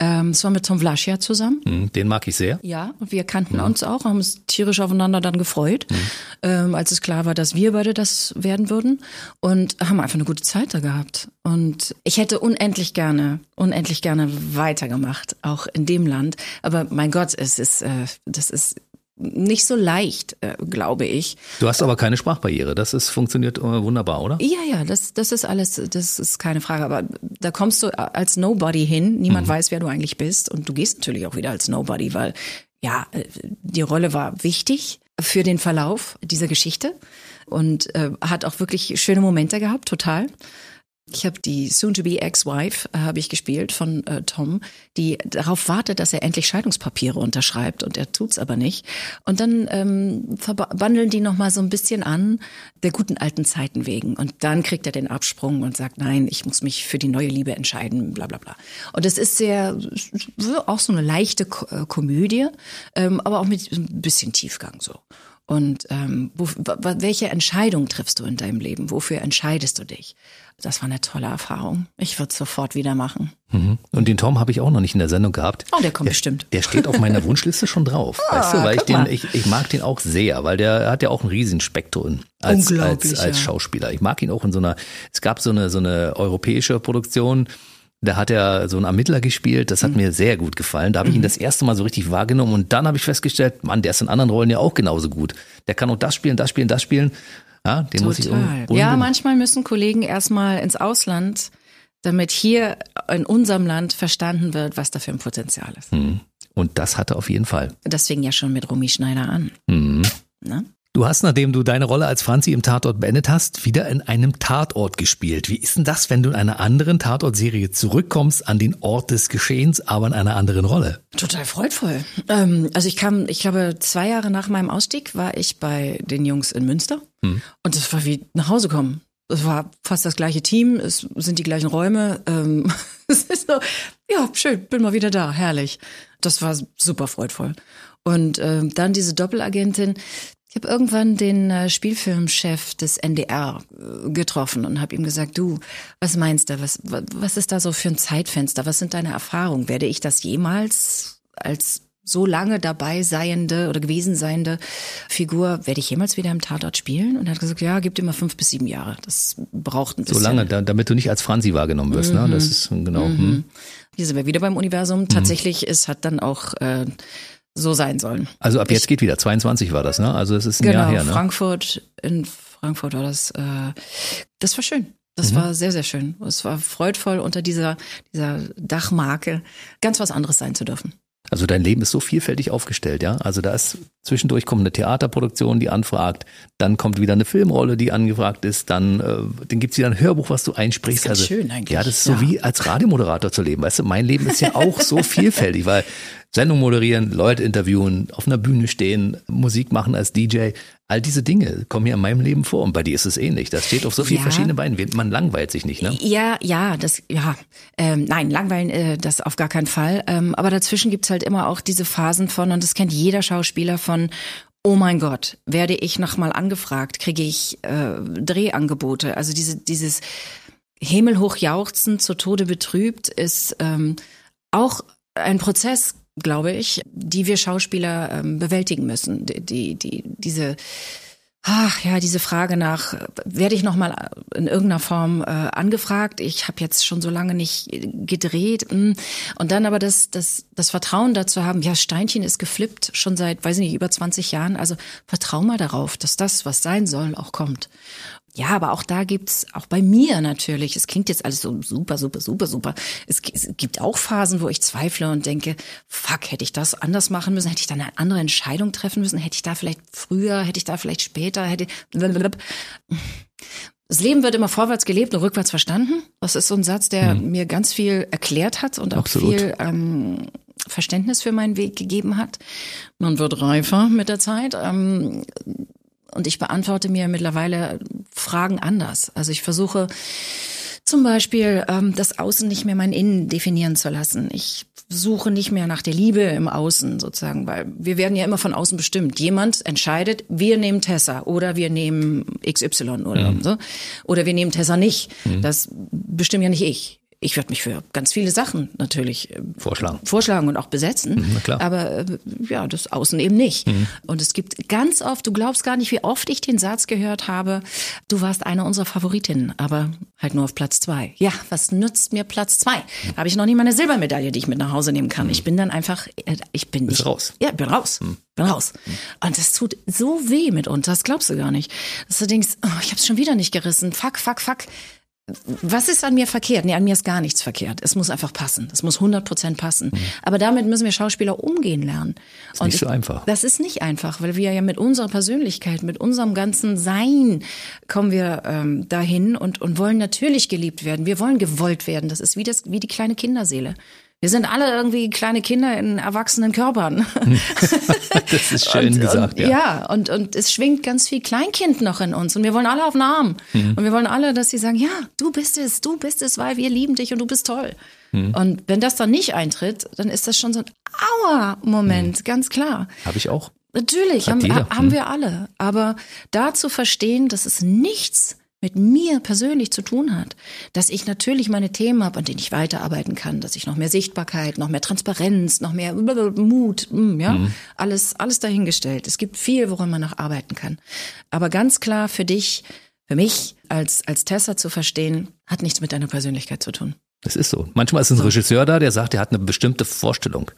Ähm, es war mit Tom Vlaschia zusammen. Mhm, den mag ich sehr. Ja, und wir kannten ja. uns auch, haben uns tierisch aufeinander dann gefreut, mhm. ähm, als es klar war, dass wir beide das werden würden und haben einfach eine gute Zeit da gehabt. Und ich hätte unendlich gerne, unendlich gerne weitergemacht, auch in dem Land. Aber mein Gott, es ist, äh, das ist nicht so leicht, äh, glaube ich. Du hast aber keine Sprachbarriere. Das ist funktioniert äh, wunderbar, oder? Ja, ja, das, das ist alles, das ist keine Frage. Aber da kommst du als Nobody hin. Niemand mhm. weiß, wer du eigentlich bist. Und du gehst natürlich auch wieder als Nobody, weil ja, äh, die Rolle war wichtig für den Verlauf dieser Geschichte und äh, hat auch wirklich schöne Momente gehabt, total. Ich habe die soon-to-be ex-wife, äh, habe ich gespielt von äh, Tom, die darauf wartet, dass er endlich Scheidungspapiere unterschreibt und er tut's aber nicht. Und dann ähm, verbandeln die nochmal so ein bisschen an, der guten alten Zeiten wegen. Und dann kriegt er den Absprung und sagt, nein, ich muss mich für die neue Liebe entscheiden, bla bla bla. Und es ist sehr, auch so eine leichte äh, Komödie, ähm, aber auch mit ein bisschen Tiefgang so. Und ähm, wo, welche Entscheidung triffst du in deinem Leben? Wofür entscheidest du dich? Das war eine tolle Erfahrung. Ich würde es sofort wieder machen. Mhm. Und den Tom habe ich auch noch nicht in der Sendung gehabt. Oh, der kommt der, bestimmt. Der steht auf meiner Wunschliste schon drauf. ah, weißt du, weil ich den, ich, ich mag den auch sehr, weil der hat ja auch ein Riesenspektrum als, als, als Schauspieler. Ich mag ihn auch in so einer, es gab so eine, so eine europäische Produktion, da hat er so einen Ermittler gespielt, das hat mhm. mir sehr gut gefallen. Da habe ich ihn mhm. das erste Mal so richtig wahrgenommen und dann habe ich festgestellt, Mann, der ist in anderen Rollen ja auch genauso gut. Der kann auch das spielen, das spielen, das spielen. Ja, den Total. muss ich um, Ja, manchmal müssen Kollegen erstmal ins Ausland, damit hier in unserem Land verstanden wird, was da für ein Potenzial ist. Mhm. Und das hatte auf jeden Fall. Das fing ja schon mit Romy Schneider an. Mhm. Ne? Du hast, nachdem du deine Rolle als Franzi im Tatort beendet hast, wieder in einem Tatort gespielt. Wie ist denn das, wenn du in einer anderen Tatortserie zurückkommst an den Ort des Geschehens, aber in einer anderen Rolle? Total freudvoll. Ähm, also ich kam, ich glaube, zwei Jahre nach meinem Ausstieg war ich bei den Jungs in Münster hm. und das war wie nach Hause kommen. Es war fast das gleiche Team, es sind die gleichen Räume. Ähm, es ist so, ja, schön, bin mal wieder da, herrlich. Das war super freudvoll. Und äh, dann diese Doppelagentin, ich habe irgendwann den äh, Spielfilmchef des NDR äh, getroffen und habe ihm gesagt, du, was meinst du, was, was ist da so für ein Zeitfenster? Was sind deine Erfahrungen? Werde ich das jemals als so lange dabei seiende oder gewesen seiende Figur, werde ich jemals wieder im Tatort spielen? Und er hat gesagt, ja, gibt immer fünf bis sieben Jahre. Das braucht ein bisschen. So lange, damit du nicht als Franzi wahrgenommen wirst, mhm. ne? Das ist genau. Mhm. Hm. Hier sind wir wieder beim Universum. Mhm. Tatsächlich, es hat dann auch äh, so sein sollen. Also ab jetzt ich, geht wieder. 22 war das, ne? Also es ist ein genau, Jahr her, ne? Frankfurt, in Frankfurt war das. Äh, das war schön. Das mhm. war sehr, sehr schön. Es war freudvoll, unter dieser, dieser Dachmarke ganz was anderes sein zu dürfen. Also dein Leben ist so vielfältig aufgestellt, ja. Also da ist zwischendurch kommt eine Theaterproduktion, die anfragt, dann kommt wieder eine Filmrolle, die angefragt ist, dann, äh, dann gibt's wieder ein Hörbuch, was du einsprichst. Das ist also schön eigentlich. Ja, das ist so wie als Radiomoderator zu leben. Weißt du, mein Leben ist ja auch so vielfältig, weil Sendung moderieren, Leute interviewen, auf einer Bühne stehen, Musik machen als DJ. All diese Dinge kommen mir in meinem Leben vor und bei dir ist es ähnlich. Das steht auf so vielen ja. verschiedenen Beinen. Man langweilt sich nicht, ne? Ja, ja, das, ja. Ähm, nein, langweilen, äh, das auf gar keinen Fall. Ähm, aber dazwischen gibt's halt immer auch diese Phasen von, und das kennt jeder Schauspieler von, oh mein Gott, werde ich nochmal angefragt, kriege ich äh, Drehangebote. Also diese, dieses himmelhoch jauchzen, zu Tode betrübt, ist ähm, auch ein Prozess, glaube ich, die wir Schauspieler ähm, bewältigen müssen. Die, die, die, diese, ach ja, diese Frage nach, werde ich nochmal in irgendeiner Form äh, angefragt? Ich habe jetzt schon so lange nicht gedreht. Hm. Und dann aber das, das, das Vertrauen dazu haben, ja, Steinchen ist geflippt, schon seit, weiß ich nicht, über 20 Jahren. Also vertrau mal darauf, dass das, was sein soll, auch kommt. Ja, aber auch da gibt's auch bei mir natürlich, es klingt jetzt alles so super, super, super, super. Es, es, gibt auch Phasen, wo ich zweifle und denke, fuck, hätte ich das anders machen müssen? Hätte ich da eine andere Entscheidung treffen müssen? Hätte ich da vielleicht früher, hätte ich da vielleicht später, hätte. Das Leben wird immer vorwärts gelebt und rückwärts verstanden. Das ist so ein Satz, der mhm. mir ganz viel erklärt hat und auch Absolut. viel ähm, Verständnis für meinen Weg gegeben hat. Man wird reifer mit der Zeit. Ähm, und ich beantworte mir mittlerweile Fragen anders. Also ich versuche zum Beispiel ähm, das Außen nicht mehr mein Innen definieren zu lassen. Ich suche nicht mehr nach der Liebe im Außen sozusagen, weil wir werden ja immer von außen bestimmt. Jemand entscheidet, wir nehmen Tessa oder wir nehmen XY oder mhm. so. Oder wir nehmen Tessa nicht. Mhm. Das bestimme ja nicht ich ich würde mich für ganz viele Sachen natürlich äh, vorschlagen, vorschlagen und auch besetzen. Mhm. Aber äh, ja, das Außen eben nicht. Mhm. Und es gibt ganz oft, du glaubst gar nicht, wie oft ich den Satz gehört habe, du warst eine unserer Favoritinnen, aber halt nur auf Platz zwei. Ja, was nützt mir Platz zwei? Da habe ich noch nie meine Silbermedaille, die ich mit nach Hause nehmen kann. Mhm. Ich bin dann einfach, äh, ich bin Bist nicht raus. Ja, bin raus. Mhm. Bin raus. Mhm. Und das tut so weh mitunter, das glaubst du gar nicht. Dass du denkst, oh, ich habe es schon wieder nicht gerissen. Fuck, fuck, fuck was ist an mir verkehrt? Nee, an mir ist gar nichts verkehrt. Es muss einfach passen. Es muss 100 Prozent passen. Mhm. Aber damit müssen wir Schauspieler umgehen lernen. Das ist Und nicht so einfach. Das ist nicht einfach, weil wir ja mit unserer Persönlichkeit, mit unserem ganzen Sein kommen wir ähm, dahin und, und wollen natürlich geliebt werden. Wir wollen gewollt werden. Das ist wie, das, wie die kleine Kinderseele. Wir sind alle irgendwie kleine Kinder in erwachsenen Körpern. das ist schön und, gesagt, ja. Ja, und, und es schwingt ganz viel Kleinkind noch in uns. Und wir wollen alle auf den Arm. Mhm. Und wir wollen alle, dass sie sagen, ja, du bist es, du bist es, weil wir lieben dich und du bist toll. Mhm. Und wenn das dann nicht eintritt, dann ist das schon so ein Aua-Moment, mhm. ganz klar. Habe ich auch. Natürlich, haben, haben mhm. wir alle. Aber da zu verstehen, dass es nichts mit mir persönlich zu tun hat, dass ich natürlich meine Themen habe, an denen ich weiterarbeiten kann, dass ich noch mehr Sichtbarkeit, noch mehr Transparenz, noch mehr Mut, mm, ja, mhm. alles, alles dahingestellt. Es gibt viel, woran man noch arbeiten kann. Aber ganz klar für dich, für mich als, als Tessa zu verstehen, hat nichts mit deiner Persönlichkeit zu tun. Das ist so. Manchmal ist ein Regisseur da, der sagt, er hat eine bestimmte Vorstellung.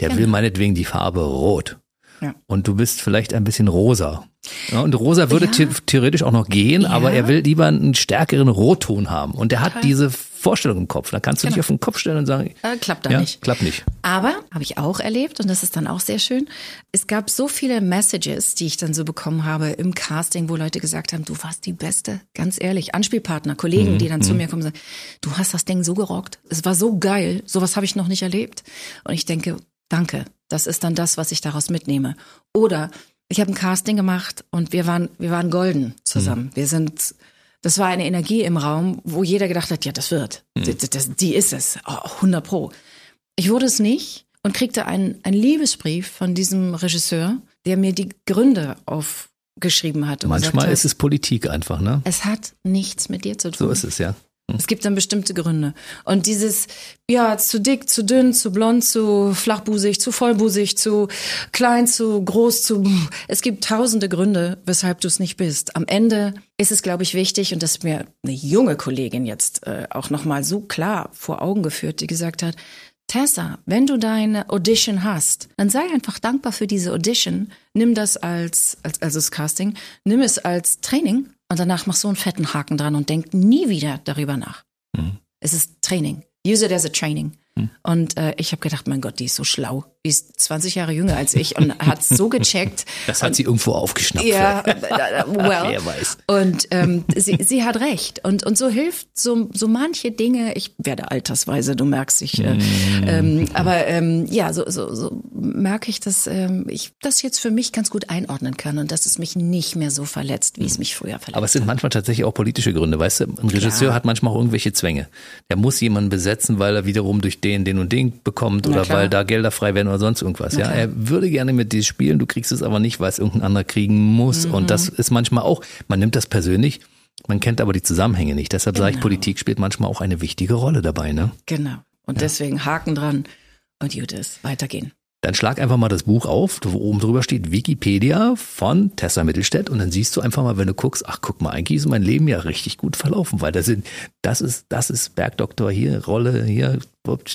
Der genau. will meinetwegen die Farbe rot. Ja. Und du bist vielleicht ein bisschen rosa. Ja, und rosa würde ja. theoretisch auch noch gehen, aber er will lieber einen stärkeren Rotton haben. Und er hat diese Vorstellung im Kopf. Da kannst du genau. dich auf den Kopf stellen und sagen, äh, klappt da ja, nicht. Klappt nicht. Aber habe ich auch erlebt und das ist dann auch sehr schön. Es gab so viele Messages, die ich dann so bekommen habe im Casting, wo Leute gesagt haben, du warst die Beste, ganz ehrlich. Anspielpartner, Kollegen, mhm. die dann mhm. zu mir kommen und sagen, du hast das Ding so gerockt. Es war so geil. Sowas habe ich noch nicht erlebt. Und ich denke, danke. Das ist dann das, was ich daraus mitnehme. Oder ich habe ein Casting gemacht und wir waren, wir waren golden zusammen. Mhm. Wir sind, das war eine Energie im Raum, wo jeder gedacht hat, ja, das wird. Mhm. Die, das, die ist es. Oh, 100 pro. Ich wurde es nicht und kriegte einen, einen Liebesbrief von diesem Regisseur, der mir die Gründe aufgeschrieben hat. Manchmal ist es Politik einfach, ne? Es hat nichts mit dir zu tun. So ist es, ja. Hm. Es gibt dann bestimmte Gründe. Und dieses, ja, zu dick, zu dünn, zu blond, zu flachbusig, zu vollbusig, zu klein, zu groß, zu, es gibt tausende Gründe, weshalb du es nicht bist. Am Ende ist es, glaube ich, wichtig, und das ist mir eine junge Kollegin jetzt äh, auch nochmal so klar vor Augen geführt, die gesagt hat, Tessa, wenn du deine Audition hast, dann sei einfach dankbar für diese Audition. Nimm das als, als also das Casting, nimm es als Training und danach mach so einen fetten Haken dran und denk nie wieder darüber nach. Mhm. Es ist Training. Use it as a training. Mhm. Und äh, ich habe gedacht, mein Gott, die ist so schlau. Die ist 20 Jahre jünger als ich und hat so gecheckt. Das hat und, sie irgendwo aufgeschnappt. Ja, äh, äh, well. Wer weiß. Und ähm, sie, sie hat recht. Und, und so hilft so, so manche Dinge. Ich werde altersweise, du merkst ich. Äh, mm. ähm, aber ähm, ja, so, so, so merke ich, dass ähm, ich das jetzt für mich ganz gut einordnen kann und dass es mich nicht mehr so verletzt, wie es mich früher verletzt Aber es sind manchmal tatsächlich auch politische Gründe. Weißt du, ein Regisseur klar. hat manchmal auch irgendwelche Zwänge. Der muss jemanden besetzen, weil er wiederum durch den, den und den bekommt oder weil da Gelder frei werden oder sonst irgendwas. Ja, er würde gerne mit dir spielen, du kriegst es aber nicht, weil es irgendein anderer kriegen muss. Mhm. Und das ist manchmal auch, man nimmt das persönlich, man kennt aber die Zusammenhänge nicht. Deshalb genau. sage ich, Politik spielt manchmal auch eine wichtige Rolle dabei. Ne? Genau. Und ja. deswegen Haken dran und gut ist, weitergehen. Dann schlag einfach mal das Buch auf, wo oben drüber steht Wikipedia von Tessa Mittelstädt und dann siehst du einfach mal, wenn du guckst, ach guck mal, eigentlich ist mein Leben ja richtig gut verlaufen, weil das sind, das ist, das ist Bergdoktor hier, Rolle hier,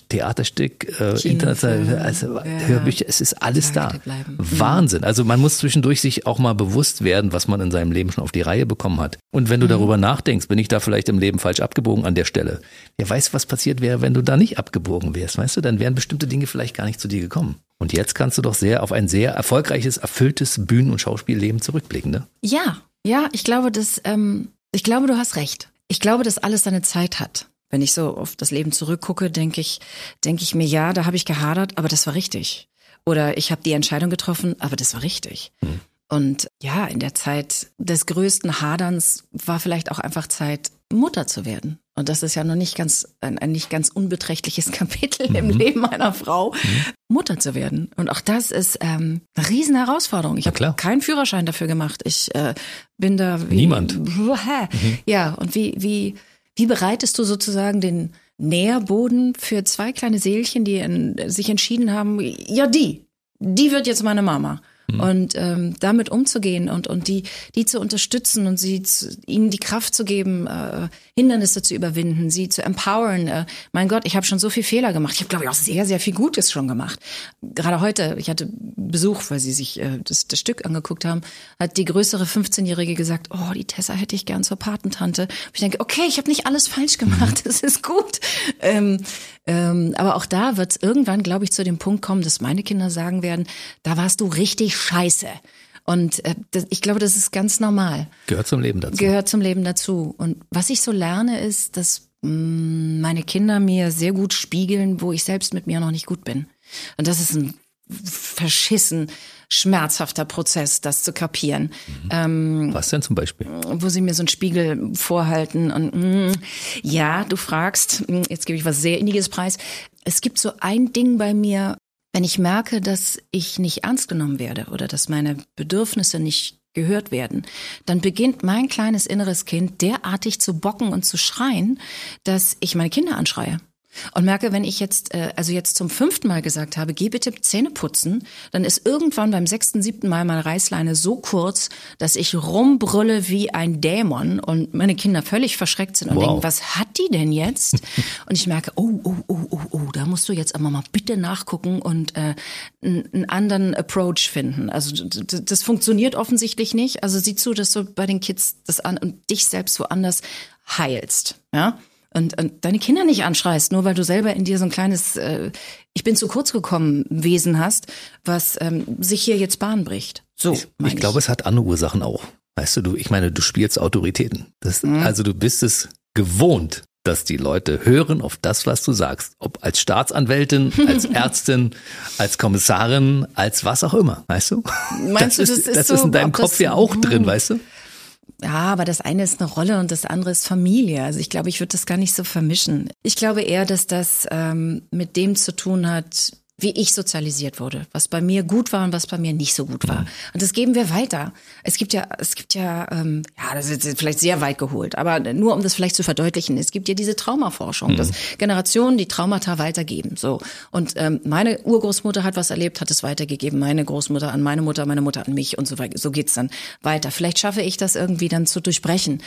Theaterstück, äh, international, also ja, Hörbücher, es ist alles da. Bleiben. Wahnsinn. Also man muss zwischendurch sich auch mal bewusst werden, was man in seinem Leben schon auf die Reihe bekommen hat. Und wenn du mhm. darüber nachdenkst, bin ich da vielleicht im Leben falsch abgebogen an der Stelle? Wer weiß, was passiert wäre, wenn du da nicht abgebogen wärst, weißt du? Dann wären bestimmte Dinge vielleicht gar nicht zu dir gekommen. Und jetzt kannst du doch sehr auf ein sehr erfolgreiches, erfülltes Bühnen- und Schauspielleben zurückblicken, ne? Ja, ja, ich glaube, dass, ähm, ich glaube, du hast recht. Ich glaube, dass alles seine Zeit hat. Wenn ich so auf das Leben zurückgucke, denke ich, denke ich mir, ja, da habe ich gehadert, aber das war richtig. Oder ich habe die Entscheidung getroffen, aber das war richtig. Hm. Und ja, in der Zeit des größten Haderns war vielleicht auch einfach Zeit, Mutter zu werden. Und das ist ja noch nicht ganz, ein, ein nicht ganz unbeträchtliches Kapitel mhm. im Leben einer Frau, mhm. Mutter zu werden. Und auch das ist ähm, eine riesen Herausforderung. Ich habe keinen Führerschein dafür gemacht. Ich äh, bin da wie, Niemand. Mhm. Ja, und wie, wie, wie bereitest du sozusagen den Nährboden für zwei kleine Seelchen, die in, sich entschieden haben, ja, die, die wird jetzt meine Mama. Mhm. Und ähm, damit umzugehen und, und die, die zu unterstützen und sie zu, ihnen die Kraft zu geben, äh, Hindernisse zu überwinden, sie zu empowern. Äh, mein Gott, ich habe schon so viel Fehler gemacht. Ich habe, glaube ich, auch sehr, sehr viel Gutes schon gemacht. Gerade heute, ich hatte Besuch, weil sie sich äh, das, das Stück angeguckt haben, hat die größere 15-Jährige gesagt, oh, die Tessa hätte ich gern zur Patentante. Und ich denke, okay, ich habe nicht alles falsch gemacht, das ist gut. Ähm, ähm, aber auch da wird es irgendwann, glaube ich, zu dem Punkt kommen, dass meine Kinder sagen werden, da warst du richtig scheiße. Und äh, das, ich glaube, das ist ganz normal. Gehört zum Leben dazu. Gehört zum Leben dazu. Und was ich so lerne, ist, dass mh, mm, meine Kinder mir sehr gut spiegeln, wo ich selbst mit mir noch nicht gut bin. Und das ist ein verschissen schmerzhafter Prozess, das zu kapieren. Mhm. Ähm, Was denn zum Beispiel? Wo sie mir so einen Spiegel vorhalten und mh, mm, ja, du fragst, mm, jetzt gebe ich was sehr Inniges preis. Es gibt so ein Ding bei mir, wenn ich merke, dass ich nicht ernst genommen werde oder dass meine Bedürfnisse nicht gehört werden, dann beginnt mein kleines inneres Kind derartig zu bocken und zu schreien, dass ich meine Kinder anschreie. Und merke, wenn ich jetzt, äh, also jetzt zum fünften Mal gesagt habe, geh bitte Zähne putzen, dann ist irgendwann beim sechsten, siebten Mal meine Reißleine so kurz, dass ich rumbrülle wie ein Dämon und meine Kinder völlig verschreckt sind und wow. denken, was hat die denn jetzt? und ich merke, oh, oh, oh, oh, oh, da musst du jetzt aber mal bitte nachgucken und äh, einen anderen Approach finden. Also das funktioniert offensichtlich nicht. Also sieh zu, dass du bei den Kids das an und dich selbst woanders heilst. Ja und, und deine Kinder nicht anschreist, nur weil du selber in dir so ein kleines äh, Ich bin zu kurz gekommen Wesen hast, was ähm, sich hier jetzt Bahn bricht. So. Ich, ich, ich glaube, es hat andere Ursachen auch. Weißt du, du, ich meine, du spielst Autoritäten. Das, mhm. Also du bist es gewohnt, dass die Leute hören auf das, was du sagst. Ob als Staatsanwältin, als Ärztin, als Kommissarin, als was auch immer, weißt du? Meinst das du, das ist, ist, das so, ist in deinem Kopf ja auch drin, hm. weißt du? Ja, aber das eine ist eine Rolle und das andere ist Familie. Also ich glaube, ich würde das gar nicht so vermischen. Ich glaube eher, dass das ähm, mit dem zu tun hat, wie ich sozialisiert wurde, was bei mir gut war und was bei mir nicht so gut war. Mhm. Und das geben wir weiter. Es gibt ja, es gibt ja, ähm, ja, das ist jetzt vielleicht sehr weit geholt, aber nur um das vielleicht zu verdeutlichen, es gibt ja diese Traumaforschung, mhm. dass Generationen die Traumata weitergeben. So und ähm, meine Urgroßmutter hat was erlebt, hat es weitergegeben, meine Großmutter an meine Mutter, meine Mutter an mich und so weiter. So geht's dann weiter. Vielleicht schaffe ich das irgendwie dann zu durchbrechen.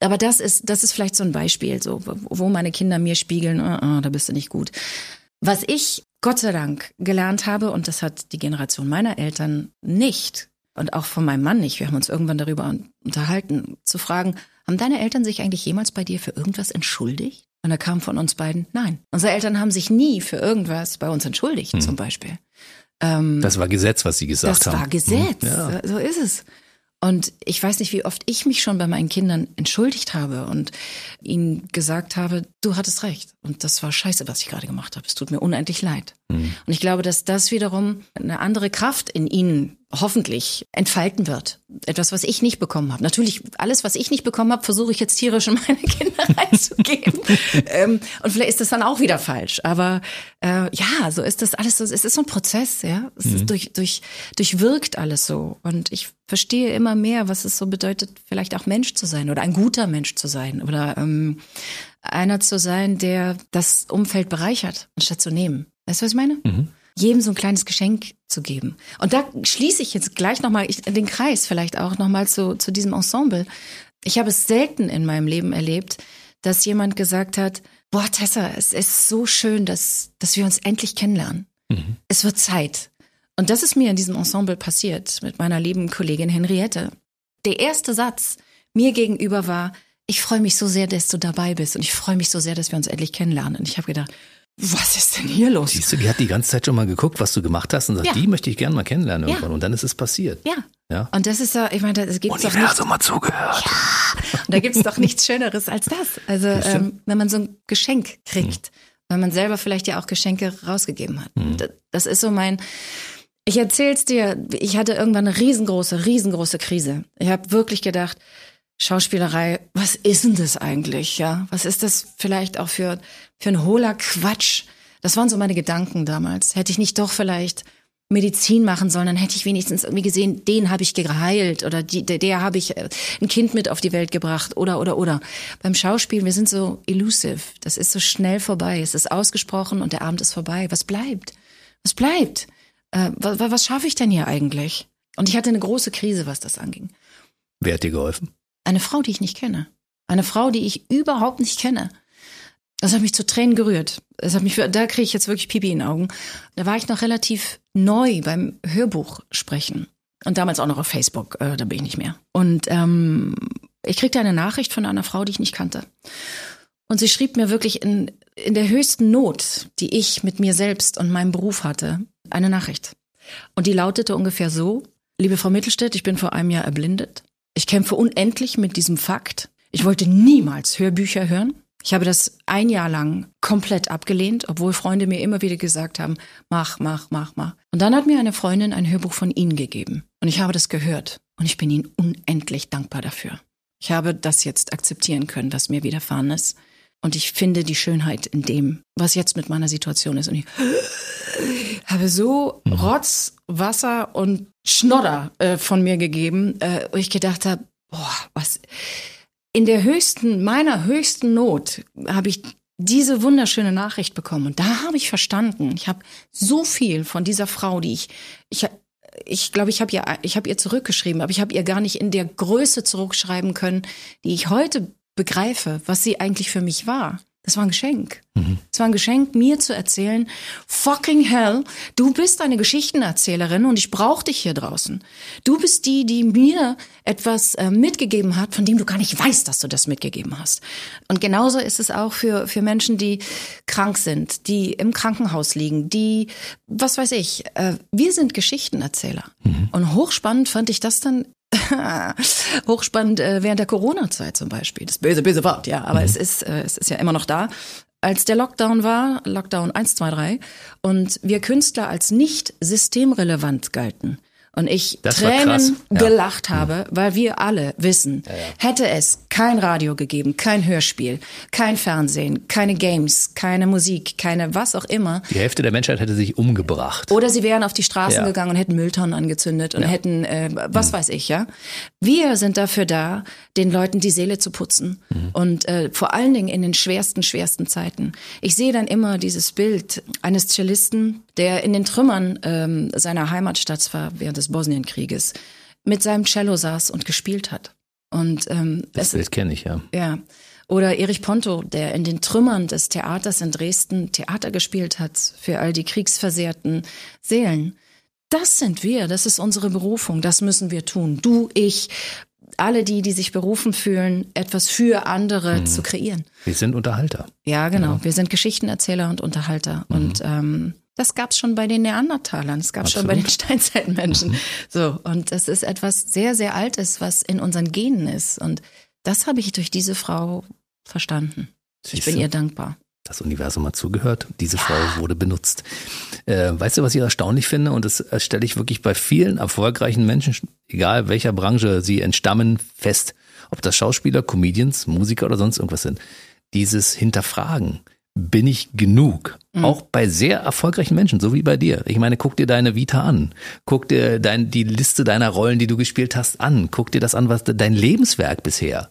Aber das ist, das ist vielleicht so ein Beispiel, so wo meine Kinder mir spiegeln, oh, oh, da bist du nicht gut. Was ich Gott sei Dank gelernt habe, und das hat die Generation meiner Eltern nicht und auch von meinem Mann nicht, wir haben uns irgendwann darüber unterhalten, zu fragen, haben deine Eltern sich eigentlich jemals bei dir für irgendwas entschuldigt? Und da kam von uns beiden, nein. Unsere Eltern haben sich nie für irgendwas bei uns entschuldigt, hm. zum Beispiel. Ähm, das war Gesetz, was sie gesagt das haben. Das war Gesetz, hm. ja. so ist es. Und ich weiß nicht, wie oft ich mich schon bei meinen Kindern entschuldigt habe und ihnen gesagt habe, du hattest recht. Und das war scheiße, was ich gerade gemacht habe. Es tut mir unendlich leid. Mhm. Und ich glaube, dass das wiederum eine andere Kraft in ihnen hoffentlich entfalten wird. Etwas, was ich nicht bekommen habe. Natürlich, alles, was ich nicht bekommen habe, versuche ich jetzt tierisch in meine Kinder reinzugeben. ähm, und vielleicht ist das dann auch wieder falsch. Aber äh, ja, so ist das alles so. Es ist so ein Prozess, ja. Es mhm. ist durch, durch, durchwirkt alles so. Und ich verstehe immer mehr, was es so bedeutet, vielleicht auch Mensch zu sein oder ein guter Mensch zu sein oder ähm, einer zu sein, der das Umfeld bereichert, anstatt zu nehmen. Weißt du, was ich meine? Mhm jedem so ein kleines Geschenk zu geben. Und da schließe ich jetzt gleich nochmal den Kreis vielleicht auch nochmal zu, zu diesem Ensemble. Ich habe es selten in meinem Leben erlebt, dass jemand gesagt hat, boah, Tessa, es ist so schön, dass, dass wir uns endlich kennenlernen. Mhm. Es wird Zeit. Und das ist mir in diesem Ensemble passiert mit meiner lieben Kollegin Henriette. Der erste Satz mir gegenüber war, ich freue mich so sehr, dass du dabei bist und ich freue mich so sehr, dass wir uns endlich kennenlernen. Und ich habe gedacht, was ist denn hier los? Siehst du, die hat die ganze Zeit schon mal geguckt, was du gemacht hast und sagt, ja. die möchte ich gerne mal kennenlernen irgendwann. Ja. Und dann ist es passiert. Ja. ja. Und das ist ja, ich meine, das gibt es doch nicht. mal zugehört. Ja. Und da gibt es doch nichts Schöneres als das. Also, ähm, wenn man so ein Geschenk kriegt, hm. weil man selber vielleicht ja auch Geschenke rausgegeben hat. Hm. Das ist so mein, ich erzähl's dir, ich hatte irgendwann eine riesengroße, riesengroße Krise. Ich habe wirklich gedacht, Schauspielerei, was ist denn das eigentlich, ja? Was ist das vielleicht auch für, für ein hohler Quatsch? Das waren so meine Gedanken damals. Hätte ich nicht doch vielleicht Medizin machen sollen, dann hätte ich wenigstens irgendwie gesehen, den habe ich geheilt oder die, der, der habe ich äh, ein Kind mit auf die Welt gebracht oder oder oder. Beim Schauspiel, wir sind so elusive, das ist so schnell vorbei, es ist ausgesprochen und der Abend ist vorbei. Was bleibt? Was bleibt? Äh, was, was schaffe ich denn hier eigentlich? Und ich hatte eine große Krise, was das anging. Wer hat dir geholfen? Eine Frau, die ich nicht kenne. Eine Frau, die ich überhaupt nicht kenne. Das hat mich zu Tränen gerührt. Das hat mich, da kriege ich jetzt wirklich Pipi in den Augen. Da war ich noch relativ neu beim Hörbuch sprechen. Und damals auch noch auf Facebook, äh, da bin ich nicht mehr. Und ähm, ich kriegte eine Nachricht von einer Frau, die ich nicht kannte. Und sie schrieb mir wirklich in, in der höchsten Not, die ich mit mir selbst und meinem Beruf hatte, eine Nachricht. Und die lautete ungefähr so, liebe Frau Mittelstädt, ich bin vor einem Jahr erblindet. Ich kämpfe unendlich mit diesem Fakt. Ich wollte niemals Hörbücher hören. Ich habe das ein Jahr lang komplett abgelehnt, obwohl Freunde mir immer wieder gesagt haben, mach, mach, mach, mach. Und dann hat mir eine Freundin ein Hörbuch von Ihnen gegeben. Und ich habe das gehört. Und ich bin Ihnen unendlich dankbar dafür. Ich habe das jetzt akzeptieren können, was mir widerfahren ist. Und ich finde die Schönheit in dem, was jetzt mit meiner Situation ist. Und ich habe so mhm. Rotz, Wasser und Schnodder äh, von mir gegeben, äh, wo ich gedacht habe, boah, was. In der höchsten, meiner höchsten Not habe ich diese wunderschöne Nachricht bekommen. Und da habe ich verstanden. Ich habe so viel von dieser Frau, die ich, ich, ich glaube, ich habe ihr, ich habe ihr zurückgeschrieben, aber ich habe ihr gar nicht in der Größe zurückschreiben können, die ich heute begreife, was sie eigentlich für mich war. Das war ein Geschenk. Mhm. Es war ein Geschenk, mir zu erzählen, fucking hell, du bist eine Geschichtenerzählerin und ich brauche dich hier draußen. Du bist die, die mir etwas äh, mitgegeben hat, von dem du gar nicht weißt, dass du das mitgegeben hast. Und genauso ist es auch für, für Menschen, die krank sind, die im Krankenhaus liegen, die, was weiß ich, äh, wir sind Geschichtenerzähler. Mhm. Und hochspannend fand ich das dann Hochspannend äh, während der Corona-Zeit zum Beispiel. Das böse, böse Wort, ja, aber mhm. es ist, äh, es ist ja immer noch da. Als der Lockdown war, Lockdown 1, 2, 3, und wir Künstler als nicht systemrelevant galten, und ich das Tränen ja. gelacht habe, weil wir alle wissen, ja, ja. hätte es kein Radio gegeben, kein Hörspiel, kein Fernsehen, keine Games, keine Musik, keine was auch immer. Die Hälfte der Menschheit hätte sich umgebracht. Oder sie wären auf die Straßen gegangen und hätten Mülltonnen angezündet und hätten, äh, was mhm. weiß ich, ja. Wir sind dafür da, den Leuten die Seele zu putzen mhm. und äh, vor allen Dingen in den schwersten, schwersten Zeiten. Ich sehe dann immer dieses Bild eines Cellisten, der in den Trümmern ähm, seiner Heimatstadt war während des Bosnienkrieges, mit seinem Cello saß und gespielt hat. Und ähm, das Bild kenne ich ja. Ja. Oder Erich Ponto, der in den Trümmern des Theaters in Dresden Theater gespielt hat für all die kriegsversehrten Seelen. Das sind wir, das ist unsere Berufung, das müssen wir tun. Du, ich, alle die, die sich berufen fühlen, etwas für andere mhm. zu kreieren. Wir sind Unterhalter. Ja, genau. Ja. Wir sind Geschichtenerzähler und Unterhalter. Mhm. Und ähm, das gab's schon bei den Neandertalern, das gab's schon bei den Steinzeitmenschen. Mhm. So, und das ist etwas sehr, sehr Altes, was in unseren Genen ist. Und das habe ich durch diese Frau verstanden. Siehst ich bin ihr dankbar. Das Universum hat zugehört, diese ja. Frau wurde benutzt. Äh, weißt du, was ich erstaunlich finde? Und das stelle ich wirklich bei vielen erfolgreichen Menschen, egal welcher Branche sie entstammen, fest. Ob das Schauspieler, Comedians, Musiker oder sonst irgendwas sind. Dieses Hinterfragen bin ich genug? Mhm. Auch bei sehr erfolgreichen Menschen, so wie bei dir. Ich meine, guck dir deine Vita an. Guck dir dein, die Liste deiner Rollen, die du gespielt hast, an. Guck dir das an, was dein Lebenswerk bisher.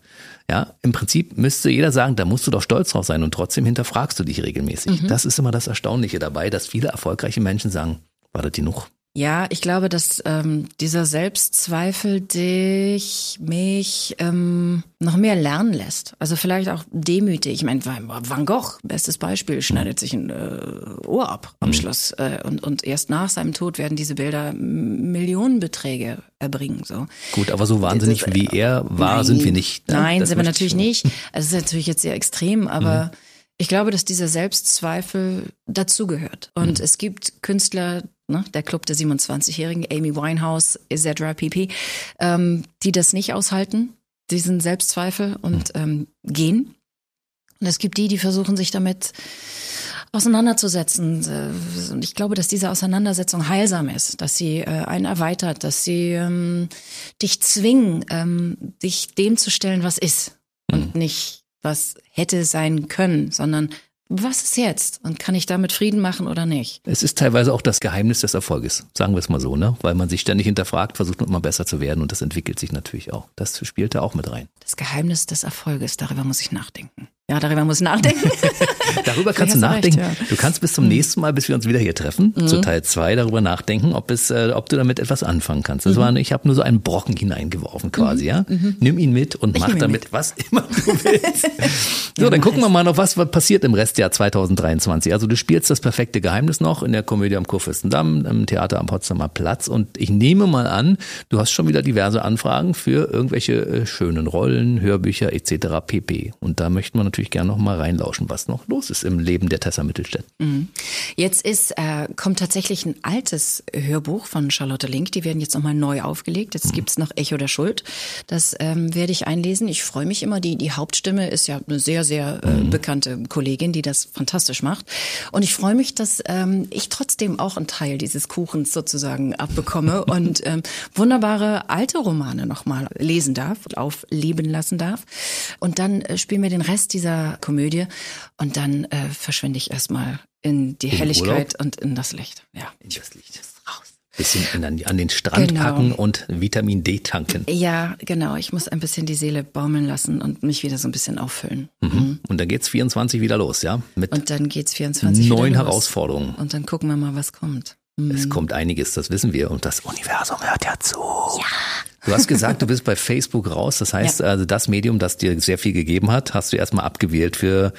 Ja, im Prinzip müsste jeder sagen, da musst du doch stolz drauf sein und trotzdem hinterfragst du dich regelmäßig. Mhm. Das ist immer das Erstaunliche dabei, dass viele erfolgreiche Menschen sagen, war das genug? Ja, ich glaube, dass ähm, dieser Selbstzweifel dich, mich ähm, noch mehr lernen lässt. Also vielleicht auch demütig. Ich meine, Van Gogh, bestes Beispiel, schneidet sich ein äh, Ohr ab am mhm. Schluss. Äh, und, und erst nach seinem Tod werden diese Bilder Millionenbeträge erbringen. So. Gut, aber so wahnsinnig das, wie er war, nein, sind wir nicht. Ne? Nein, das sind wir natürlich nicht. Also es ist natürlich jetzt sehr extrem, aber mhm. ich glaube, dass dieser Selbstzweifel dazugehört. Und mhm. es gibt Künstler, ne, der Club der 27-Jährigen, Amy Winehouse, etc. pp., ähm, die das nicht aushalten, diesen Selbstzweifel und ähm, gehen. Und es gibt die, die versuchen sich damit auseinanderzusetzen. Und ich glaube, dass diese Auseinandersetzung heilsam ist, dass sie äh, einen erweitert, dass sie ähm, dich zwingen, ähm, dich dem zu stellen, was ist und mhm. nicht was hätte sein können, sondern was ist jetzt? Und kann ich damit Frieden machen oder nicht? Es ist teilweise auch das Geheimnis des Erfolges, sagen wir es mal so, ne? Weil man sich ständig hinterfragt, versucht immer besser zu werden und das entwickelt sich natürlich auch. Das spielt da auch mit rein. Das Geheimnis des Erfolges, darüber muss ich nachdenken. Ja, darüber muss ich nachdenken. darüber kannst du nachdenken. Recht, ja. Du kannst bis zum nächsten Mal, bis wir uns wieder hier treffen, mhm. zu Teil zwei, darüber nachdenken, ob es, äh, ob du damit etwas anfangen kannst. Das mhm. war, ich habe nur so einen Brocken hineingeworfen quasi, mhm. ja. Mhm. Nimm ihn mit und ich mach damit mit. was immer du willst. so, dann gucken wir mal noch, was passiert im Restjahr 2023. Also du spielst das perfekte Geheimnis noch in der Komödie am Kurfürstendamm, im Theater am Potsdamer Platz und ich nehme mal an, du hast schon wieder diverse Anfragen für irgendwelche äh, schönen Rollen, Hörbücher etc. pp. Und da möchten wir natürlich gerne noch mal reinlauschen, was noch los ist im Leben der Tessa Mittelstädt. Mhm. Jetzt ist, äh, kommt tatsächlich ein altes Hörbuch von Charlotte Link. Die werden jetzt noch mal neu aufgelegt. Jetzt mhm. gibt's noch Echo der Schuld. Das ähm, werde ich einlesen. Ich freue mich immer. Die, die Hauptstimme ist ja eine sehr, sehr äh, mhm. bekannte Kollegin, die das fantastisch macht. Und ich freue mich, dass ähm, ich trotzdem auch einen Teil dieses Kuchens sozusagen abbekomme und ähm, wunderbare alte Romane noch mal lesen darf, aufleben lassen darf. Und dann äh, spielen wir den Rest dieser dieser Komödie. Und dann äh, verschwinde ich erstmal in die in Helligkeit Urlaub? und in das Licht. Ja. In das Licht. Raus. Bisschen an, an den Strand genau. packen und Vitamin D tanken. Ja, genau. Ich muss ein bisschen die Seele baumeln lassen und mich wieder so ein bisschen auffüllen. Mhm. Mhm. Und dann geht's 24 wieder los, ja? Mit und dann geht's 24 neuen Herausforderungen. Und dann gucken wir mal, was kommt. Mhm. Es kommt einiges, das wissen wir. Und das Universum hört ja zu. Ja. Du hast gesagt, du bist bei Facebook raus. Das heißt, ja. also das Medium, das dir sehr viel gegeben hat, hast du erstmal abgewählt für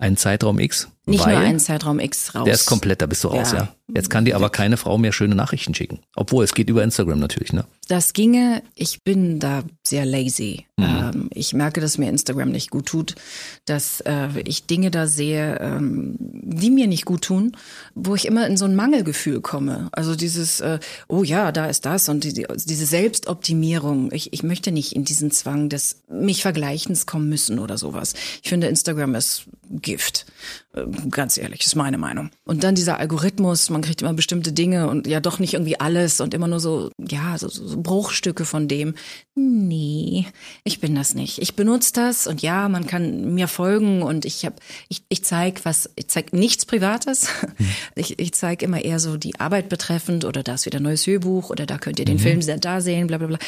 einen Zeitraum X. Nicht nur einen Zeitraum X raus. Der ist komplett, da bist du raus, ja. ja. Jetzt kann dir aber keine Frau mehr schöne Nachrichten schicken. Obwohl, es geht über Instagram natürlich, ne? Das ginge, ich bin da sehr lazy. Mhm. Ähm, ich merke, dass mir Instagram nicht gut tut, dass äh, ich Dinge da sehe, ähm, die mir nicht gut tun, wo ich immer in so ein Mangelgefühl komme. Also dieses, äh, oh ja, da ist das und die, diese Selbstoptimierung. Ich, ich möchte nicht in diesen Zwang des mich Vergleichens kommen müssen oder sowas. Ich finde, Instagram ist Gift. Ähm, ganz ehrlich, ist meine Meinung. Und dann dieser Algorithmus, man kriegt immer bestimmte Dinge und ja doch nicht irgendwie alles und immer nur so, ja, so, so Bruchstücke von dem. Nee, ich bin das nicht. Ich benutze das und ja, man kann mir folgen und ich habe, ich, ich zeige was, ich zeige nichts Privates. Mhm. Ich, ich zeige immer eher so die Arbeit betreffend oder da ist wieder ein neues Hörbuch oder da könnt ihr den mhm. Film da sehen, bla bla bla.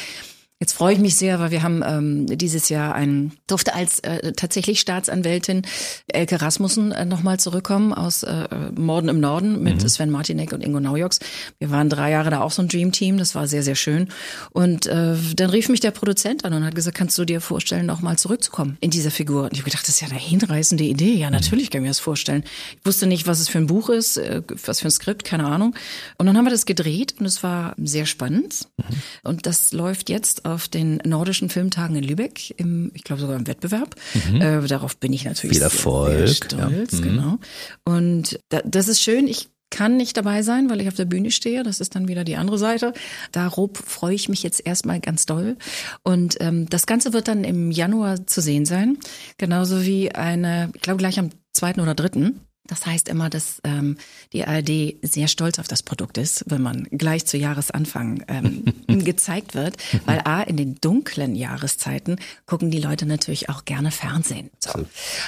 Jetzt freue ich mich sehr, weil wir haben ähm, dieses Jahr einen, durfte als äh, tatsächlich Staatsanwältin Elke Rasmussen äh, nochmal zurückkommen aus äh, Morden im Norden mit mhm. Sven Martinek und Ingo Naujoks. Wir waren drei Jahre da auch so ein Dream-Team, das war sehr, sehr schön. Und äh, dann rief mich der Produzent an und hat gesagt, kannst du dir vorstellen, nochmal zurückzukommen in dieser Figur? Und ich habe gedacht, das ist ja eine hinreißende Idee. Ja, natürlich kann ich mir das vorstellen. Ich wusste nicht, was es für ein Buch ist, äh, was für ein Skript, keine Ahnung. Und dann haben wir das gedreht und es war sehr spannend. Mhm. Und das läuft jetzt auf den nordischen Filmtagen in Lübeck, im, ich glaube sogar im Wettbewerb. Mhm. Äh, darauf bin ich natürlich Viel Erfolg. sehr stolz. Ja. Mhm. Genau. Und da, das ist schön. Ich kann nicht dabei sein, weil ich auf der Bühne stehe. Das ist dann wieder die andere Seite. Darob freue ich mich jetzt erstmal ganz doll. Und ähm, das Ganze wird dann im Januar zu sehen sein. Genauso wie eine, ich glaube gleich am zweiten oder dritten das heißt immer, dass ähm, die ARD sehr stolz auf das Produkt ist, wenn man gleich zu Jahresanfang ähm, gezeigt wird, weil a in den dunklen Jahreszeiten gucken die Leute natürlich auch gerne Fernsehen. So.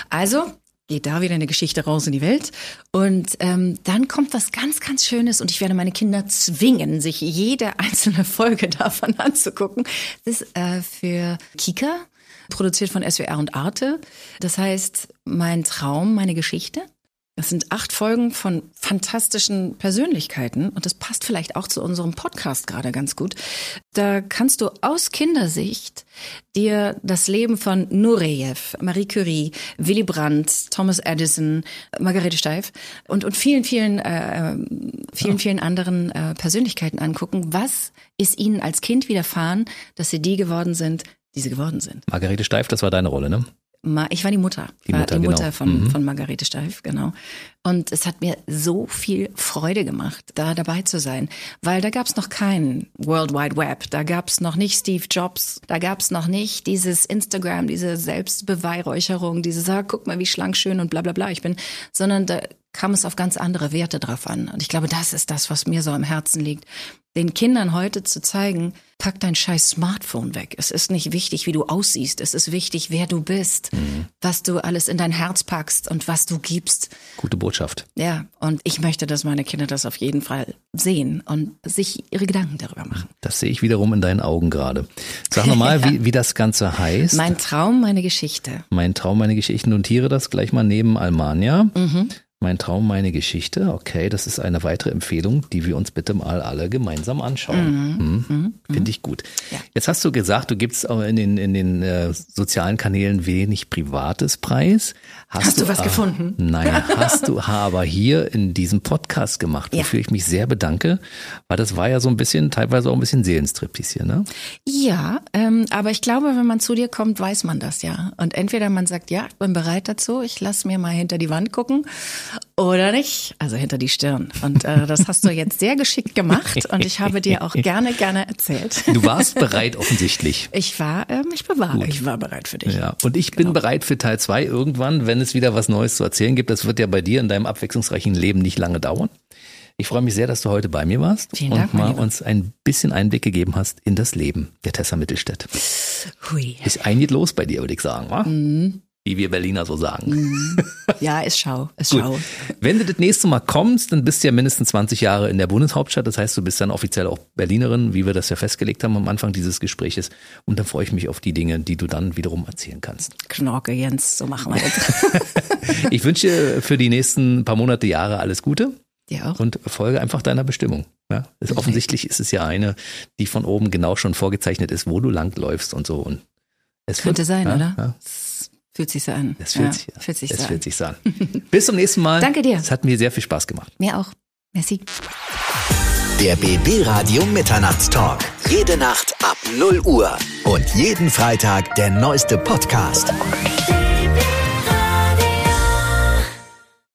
Also geht da wieder eine Geschichte raus in die Welt und ähm, dann kommt was ganz, ganz Schönes und ich werde meine Kinder zwingen, sich jede einzelne Folge davon anzugucken. Das ist äh, für Kika produziert von SWR und Arte. Das heißt, mein Traum, meine Geschichte. Das sind acht Folgen von fantastischen Persönlichkeiten und das passt vielleicht auch zu unserem Podcast gerade ganz gut. Da kannst du aus Kindersicht dir das Leben von Nureyev, Marie Curie, Willy Brandt, Thomas Edison, Margarete Steif und, und vielen, vielen, äh, vielen, vielen anderen äh, Persönlichkeiten angucken. Was ist ihnen als Kind widerfahren, dass sie die geworden sind, die sie geworden sind? Margarete Steif, das war deine Rolle, ne? Ich war die Mutter. Die war Mutter, die Mutter genau. von, Mhm. von Margarete Steif, genau. Und es hat mir so viel Freude gemacht, da dabei zu sein, weil da gab's noch kein World Wide Web, da gab's noch nicht Steve Jobs, da gab's noch nicht dieses Instagram, diese Selbstbeweihräucherung, dieses, ah, guck mal, wie schlank, schön und bla bla bla ich bin, sondern da kam es auf ganz andere Werte drauf an. Und ich glaube, das ist das, was mir so am Herzen liegt. Den Kindern heute zu zeigen, pack dein scheiß Smartphone weg. Es ist nicht wichtig, wie du aussiehst. Es ist wichtig, wer du bist, was du alles in dein Herz packst und was du gibst. Gute Botschaft. Ja, und ich möchte, dass meine Kinder das auf jeden Fall sehen und sich ihre Gedanken darüber machen. Das sehe ich wiederum in deinen Augen gerade. Sag nochmal, wie, wie das Ganze heißt. Mein Traum, meine Geschichte. Mein Traum, meine Geschichte. Notiere das gleich mal neben Almania. Mhm. Mein Traum, meine Geschichte. Okay, das ist eine weitere Empfehlung, die wir uns bitte mal alle gemeinsam anschauen. Mhm. Finde ich gut. Ja. Jetzt hast du gesagt, du gibst auch in den, in den äh, sozialen Kanälen wenig Privates preis. Hast du was äh, gefunden? Nein, hast du aber hier in diesem Podcast gemacht, Ja. wofür ich mich sehr bedanke, weil das war ja so ein bisschen, teilweise auch ein bisschen Seelenstriptease hier, ne? Ja, ähm, aber ich glaube, wenn man zu dir kommt, weiß man das ja. Und entweder man sagt, ja, ich bin bereit dazu, ich lass mir mal hinter die Wand gucken oder nicht, also hinter die Stirn. Und äh, das hast du jetzt sehr geschickt gemacht und ich habe dir auch gerne, gerne erzählt. Du warst bereit offensichtlich. Ich war, ähm, ich war, ich war bereit für dich. Ja, und ich bin bereit für Teil zwei irgendwann, wenn es wieder was Neues zu erzählen gibt. Das wird ja bei dir in deinem abwechslungsreichen Leben nicht lange dauern. Ich freue mich sehr, dass du heute bei mir warst Vielen und Dank, mal uns ein bisschen Einblick gegeben hast in das Leben der Tessa Mittelstädt. Hui. Ist einiges los bei dir, würde ich sagen, wa? Mhm. Wie wir Berliner so sagen. Ja, ist schau, ist Gut. schau. Wenn du das nächste Mal kommst, dann bist du ja mindestens 20 Jahre in der Bundeshauptstadt. Das heißt, du bist dann offiziell auch Berlinerin, wie wir das ja festgelegt haben am Anfang dieses Gespräches. Und dann freue ich mich auf die Dinge, die du dann wiederum erzählen kannst. Knorke, Jens, so machen wir das. Ich wünsche dir für die nächsten paar Monate, Jahre alles Gute auch. und folge einfach deiner Bestimmung. Ja, ist, offensichtlich ist es ja eine, die von oben genau schon vorgezeichnet ist, wo du langläufst und so. Und es Könnte wird, sein, ja, oder? Ja, fühlt sich so an. es fühlt ja, sich, fühlt sich es so an. fühlt sich so an. Bis zum nächsten Mal. Danke dir. Es hat mir sehr viel Spaß gemacht. Mir auch. Merci. Der BB Radio Mitternachtstalk. Jede Nacht ab 0 Uhr. Und jeden Freitag der neueste Podcast. Baby.